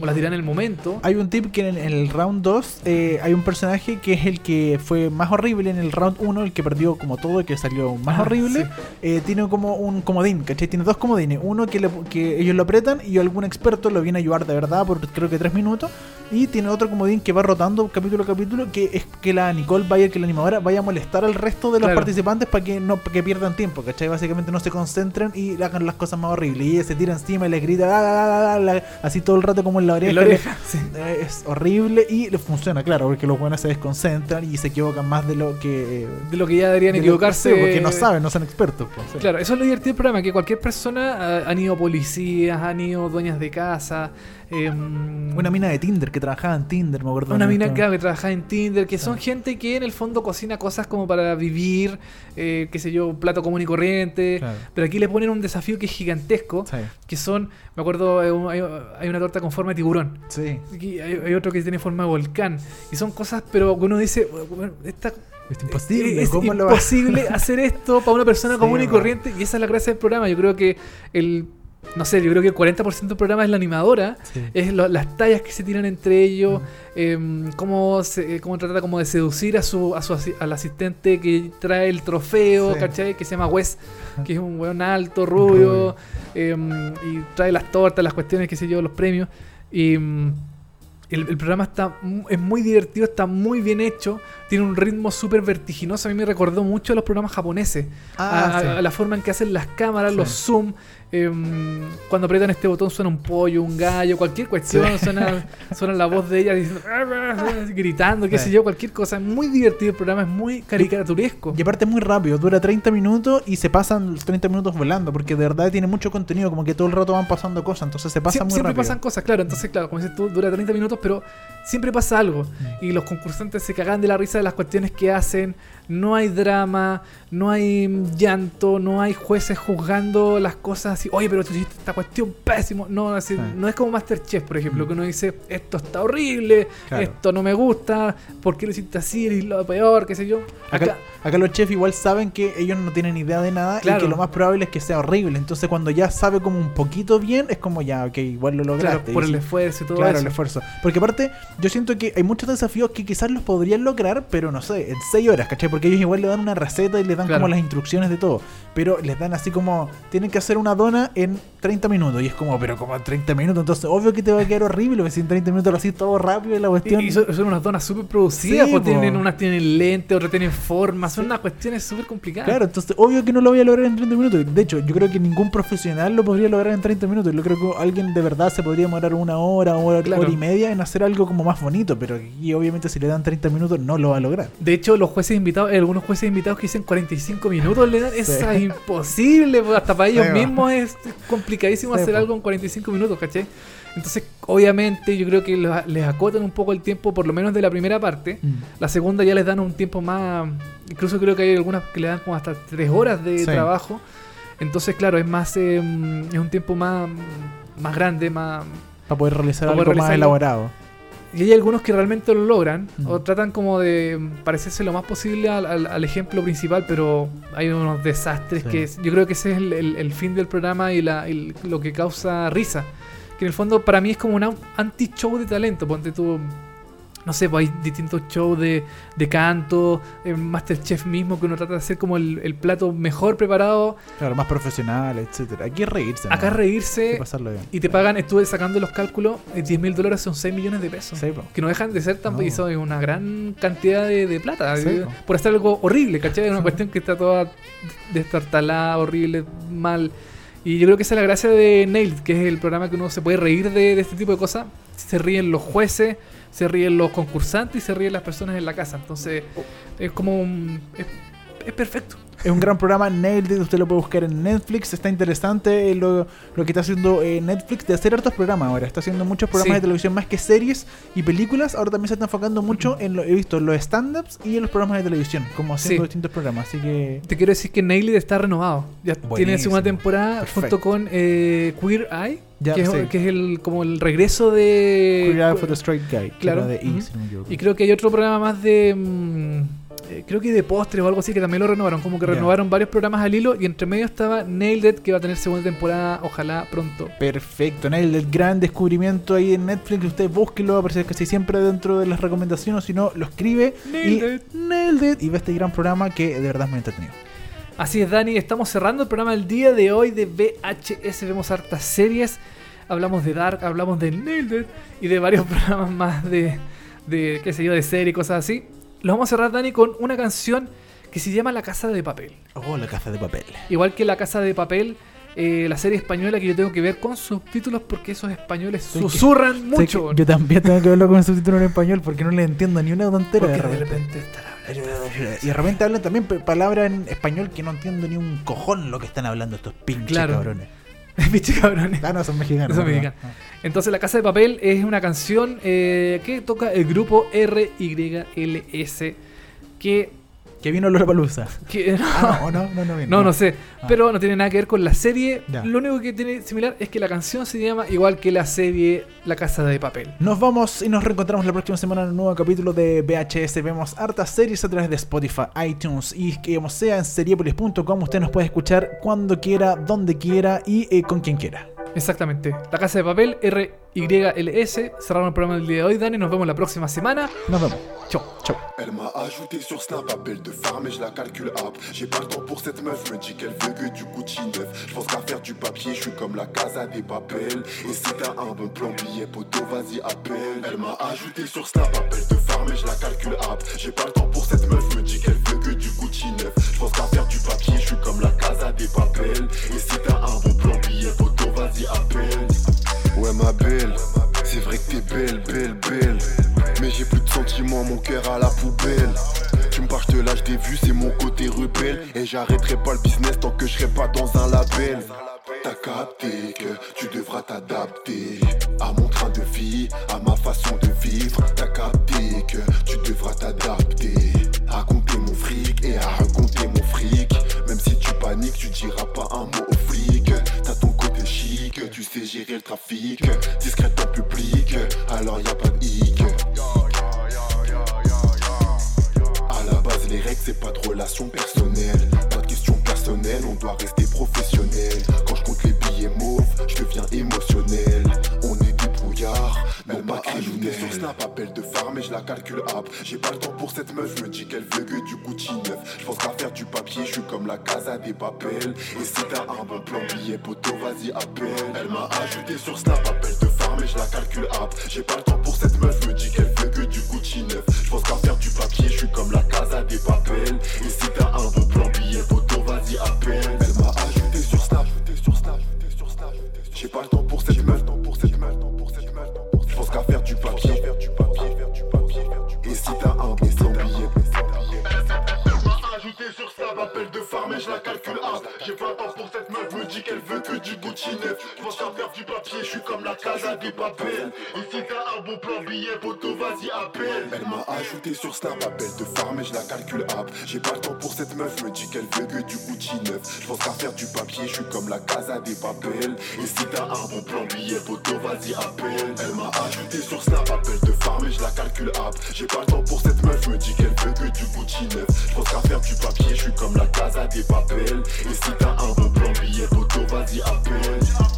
o las en el momento. Hay un tip que en, en el round 2 eh, hay un personaje que es el que fue más horrible en el round 1, el que perdió como todo, el que salió más Ah, horrible. sí. eh, tiene como un comodín, ¿cachai? Tiene dos comodines. Uno que, le- que ellos lo apretan y algún experto lo viene a ayudar de verdad por creo que tres minutos. Y tiene otro comodín que va rotando capítulo a capítulo, que es que la Nicole Bayer, que la animadora, vaya a molestar al resto de los Claro. participantes para que no para que pierdan tiempo, ¿cachai? Básicamente no se concentren y hagan las cosas más horribles. Y ella se tira encima y le grita "Ah, ah, ah, ah", la- así todo el rato como en la oreja. En la le- oreja, *laughs* sí. Es horrible y le funciona, claro, porque los buenos se desconcentran y se equivocan más de lo que. De lo que ya deberían de equivocarse. sí, porque no saben, no son expertos. pues, sí. Claro, eso es lo divertido del programa, que cualquier persona han ido policías, han ido dueñas de casa, em, Una mina de Tinder que trabajaba en Tinder, me acuerdo. Una mina esto. claro, que trabaja en Tinder, que Sí. son gente que en el fondo cocina cosas como para vivir, eh, qué sé yo, un plato común y corriente. Claro. Pero aquí le ponen un desafío que es gigantesco, Sí. que son, me acuerdo, eh, hay, hay una torta con forma de tiburón. Sí. Hay, hay otro que tiene forma de volcán. Y son cosas, pero que uno dice, bueno, esta, Es imposible. es ¿Cómo lo imposible hacer esto para una persona *laughs* Sí, común y corriente. Y esa es la gracia del programa. Yo creo que el, no sé, yo creo que el 40% del programa es la animadora Sí. es lo- las tallas que se tiran entre ellos, em, cómo, se, eh, cómo trata como de seducir a su, a su al asistente que trae el trofeo, Sí. ¿cachai? Que se llama Wes, que es un weón alto, rubio, em, y trae las tortas, las cuestiones, qué sé yo, los premios. Y em, el, el programa está es muy divertido, está muy bien hecho, tiene un ritmo súper vertiginoso. A mí me recordó mucho a los programas japoneses, Ah, a, sí. a la forma en que hacen las cámaras, los zoom, em, cuando aprietan este botón suena un pollo, un gallo, cualquier cuestión, suena, suena la voz de ella diciendo, *laughs* gritando, qué Sí. sé yo, cualquier cosa. Es muy divertido el programa, es muy caricaturesco. Y aparte es muy rápido, dura 30 minutos y se pasan los 30 minutos volando, porque de verdad tiene mucho contenido, como que todo el rato van pasando cosas, entonces se pasa Sie- muy siempre rápido. pasan cosas, claro. Entonces, claro, como dices tú, dura 30 minutos, pero siempre pasa algo. Mm. Y los concursantes se cagan de la risa de las cuestiones que hacen. No hay drama, no hay mm, llanto, no hay jueces juzgando las cosas así. Oye, pero tú hiciste esta cuestión pésimo. No, así, Sí. no es como Masterchef, por ejemplo, Mm. que uno dice, esto está horrible, Claro. esto no me gusta, ¿por qué lo hiciste así? Eres lo peor, qué sé yo. Acá, Acá, acá los chefs igual saben que ellos no tienen idea de nada y Claro. que lo más probable es que sea horrible. Entonces cuando ya sabe como un poquito bien, es como ya, ok, igual lo claro, lograste. por Y el esfuerzo y todo Claro, eso. el esfuerzo. Porque aparte, yo siento que hay muchos desafíos que quizás los podrían lograr, pero no sé, en 6 horas, ¿cachai? Porque ellos igual le dan una receta y le dan Claro. como las instrucciones de todo. Pero les dan así como, tienen que hacer una dona en 30 minutos. Y es como, pero como en 30 minutos, entonces obvio que te va a quedar horrible, porque si en 30 minutos lo haces todo rápido y la cuestión... Y, y son, son unas donas súper producidas, Sí, pues po. tienen, unas tienen lente, otras tienen forma, son unas cuestiones súper complicadas. Claro, entonces obvio que no lo voy a lograr en 30 minutos. De hecho, yo creo que ningún profesional lo podría lograr en 30 minutos. Yo creo que alguien de verdad se podría demorar una hora, hora, Claro. hora y media en hacer algo como más bonito. Pero aquí obviamente si le dan 30 minutos no lo va a lograr. De hecho, los jueces invitados, algunos jueces invitados que dicen 45 minutos le dan, es Sí. imposible, pues, hasta para ellos Sí, mismos es complicadísimo Sí, hacer po. algo en 45 minutos, ¿cachai? Entonces, obviamente, yo creo que les acotan un poco el tiempo, por lo menos de la primera parte. La segunda ya les dan un tiempo más. Incluso creo que hay algunas que le dan como hasta 3 horas de Sí. trabajo. Entonces, claro, es más. eh, es un tiempo más, más grande, más. Para poder realizar Para algo poder más elaborado. Y hay algunos que realmente lo logran, Mm. o tratan como de parecerse lo más posible al, al- al ejemplo principal, pero hay unos desastres Sí. que es- yo creo que ese es el, el- el fin del programa y, la, y lo que causa risa. Que en el fondo para mí es como un anti-show de talento. Ponte tú, no sé, pues hay distintos shows de, de canto, en Masterchef mismo, que uno trata de hacer como el, el plato mejor preparado. Claro, más profesional, etcétera. Hay que reírse. Acá ¿no? reírse que pasarlo bien. y te pagan, estuve sacando los cálculos, eh, 10 mil dólares son 6 millones de pesos. Sí. Que no dejan de ser tan No. y son una gran cantidad de, de plata Sí, eh, po. por hacer algo horrible, ¿cachai? Es una cuestión que está toda destartalada, horrible, mal. Y yo creo que esa es la gracia de Nailed, que es el programa que uno se puede reír de, de este tipo de cosas. Se ríen los jueces, se ríen los concursantes y se ríen las personas en la casa. Entonces, es como un. Es, es perfecto. Es un gran programa, Nailed It, usted lo puede buscar en Netflix, está interesante eh, lo, lo que está haciendo eh, Netflix de hacer hartos programas ahora, está haciendo muchos programas Sí. de televisión más que series y películas, ahora también se está enfocando mucho en lo he visto los stand-ups y en los programas de televisión, como haciendo Sí. distintos programas, así que Te quiero decir que Nailed está renovado. Ya tiene segunda temporada Perfecto. junto con eh, Queer Eye, Ya, que, es, sí. que es el como el regreso de. Queer Eye for the Straight Guy, claro, de. Y creo que hay otro programa más de. mm, eh, creo que de postres o algo así que también lo renovaron. Como que renovaron varios programas al hilo y entre medio estaba Nailed It que va a tener segunda temporada, ojalá pronto. Perfecto, Nailed It, gran descubrimiento ahí en Netflix, usted búsquelo, aparece casi siempre dentro de las recomendaciones, si no, lo escribe Nailed y It. Nailed It, y ve este gran programa que de verdad es muy entretenido. Así es, Dani, estamos cerrando el programa el día de hoy de VHS. Vemos hartas series. Hablamos de Dark, hablamos de Nailed It y de varios *laughs* programas más de, de qué sé yo, de serie y cosas así. Los vamos a cerrar, Dani, con una canción que se llama La Casa de Papel. Oh, la caza de papel. Igual que La Casa de Papel, eh, la serie española que yo tengo que ver con subtítulos porque esos españoles que- susurran mucho. yo también tengo que verlo con subtítulo en español porque no le entiendo ni una tontera de de repente. repente estarán hablando. Y de repente hablan también palabras en español que no entiendo ni un cojón lo que están hablando estos pinches Claro. cabrones. *laughs* Biche cabrones. Ah, no, son mexicanos. Son mexicanos. Entonces La Casa de Papel es una canción eh, que toca el grupo RYLS. Que, que vino Lola Palusa. que Ah, no, no, no, no, vino. no, no sé. Ah. Pero no tiene nada que ver con la serie. Ya. Lo único que tiene similar es que la canción se llama igual que la serie La Casa de Papel. Nos vamos y nos reencontramos la próxima semana en un nuevo capítulo de VHS. Vemos hartas series a través de Spotify, iTunes y que sea en seriepolis.com. Usted nos puede escuchar cuando quiera, donde quiera y eh, con quien quiera. Exactamente. La Casa de Papel, RYLS. Cerraron el programa del día de hoy, Dani. Nos vemos la próxima semana. Nos vemos. Chau. Chau. Elle m'a ajouté sur Snap, appel de femme et je la calcule up. J'ai pas le temps pour cette meuf, me dit qu'elle veut que du Gucci neuf. Je pense qu'à faire du papier, je suis comme la casa des papels. Et si t'as un bon plan billet, poteau, vas-y appelle. Elle m'a ajouté sur Snap, appel de femme et je la calcule up. J'ai pas le temps pour cette meuf, me dit qu'elle veut que du Gucci neuf. Je pense qu'à faire du papier, je suis comme la casa des papels. Et si t'as un bon plan billet, Ouais ma belle, c'est vrai que t'es belle, belle, belle. Mais j'ai plus de sentiments, mon cœur à la poubelle. Tu me parles, je te lâche des vues, c'est mon côté rebelle. Et j'arrêterai pas le business tant que je serai pas dans un label. T'as capté que tu devras t'adapter à mon train de vie, à ma façon de vivre. T'as capté que tu devras t'adapter à compter mon fric et à raconter mon fric. Même si tu paniques, tu diras pas un mot gérer le trafic. Discrète en public, alors y a pas de hic. À la base, les règles, c'est pas de relations personnelles. Pas de questions personnelles, on doit rester professionnel. Quand je compte les billets mauves, je deviens émotionnel. Brouillards, mais pas ajouté sur Snap, appel de phare, mais je la calcule up. J'ai pas le temps pour cette meuf, je me dis qu'elle veut que du Gucci neuf. Je pense qu'à faire du papier, je suis comme la casa des papels. Et si t'as un bon plan billet, poteau, vas-y, appelle. Elle m'a ajouté sur Snap, appel de phare, mais je la calcule up. J'ai pas le temps pour cette meuf, je me dis qu'elle veut que du Gucci neuf. Je pense qu'à faire du papier, je suis comme la casa des papels. Et si t'as un bon plan billet, poteau, vas-y, appelle. Elle m'a ajouté sur Snap, appel de phare, mais je la calcule hard. J'ai pas le temps pour cette meuf, me dit qu'elle veut que du Gucci neuf. Je pense qu'à faire du papier, je suis comme la casa des papels. Et si t'as un bon plan billet, poteau, vas-y, appelle. Elle m'a ajouté sur Snap, appel de phare, mais je la calcule hard. J'ai pas le temps pour cette meuf, me dit qu'elle veut que du Gucci neuf. Je pense qu'à faire du papier, je suis comme la casa des papels. Et si t'as un bon plan billet, poteau, vas-y, appelle.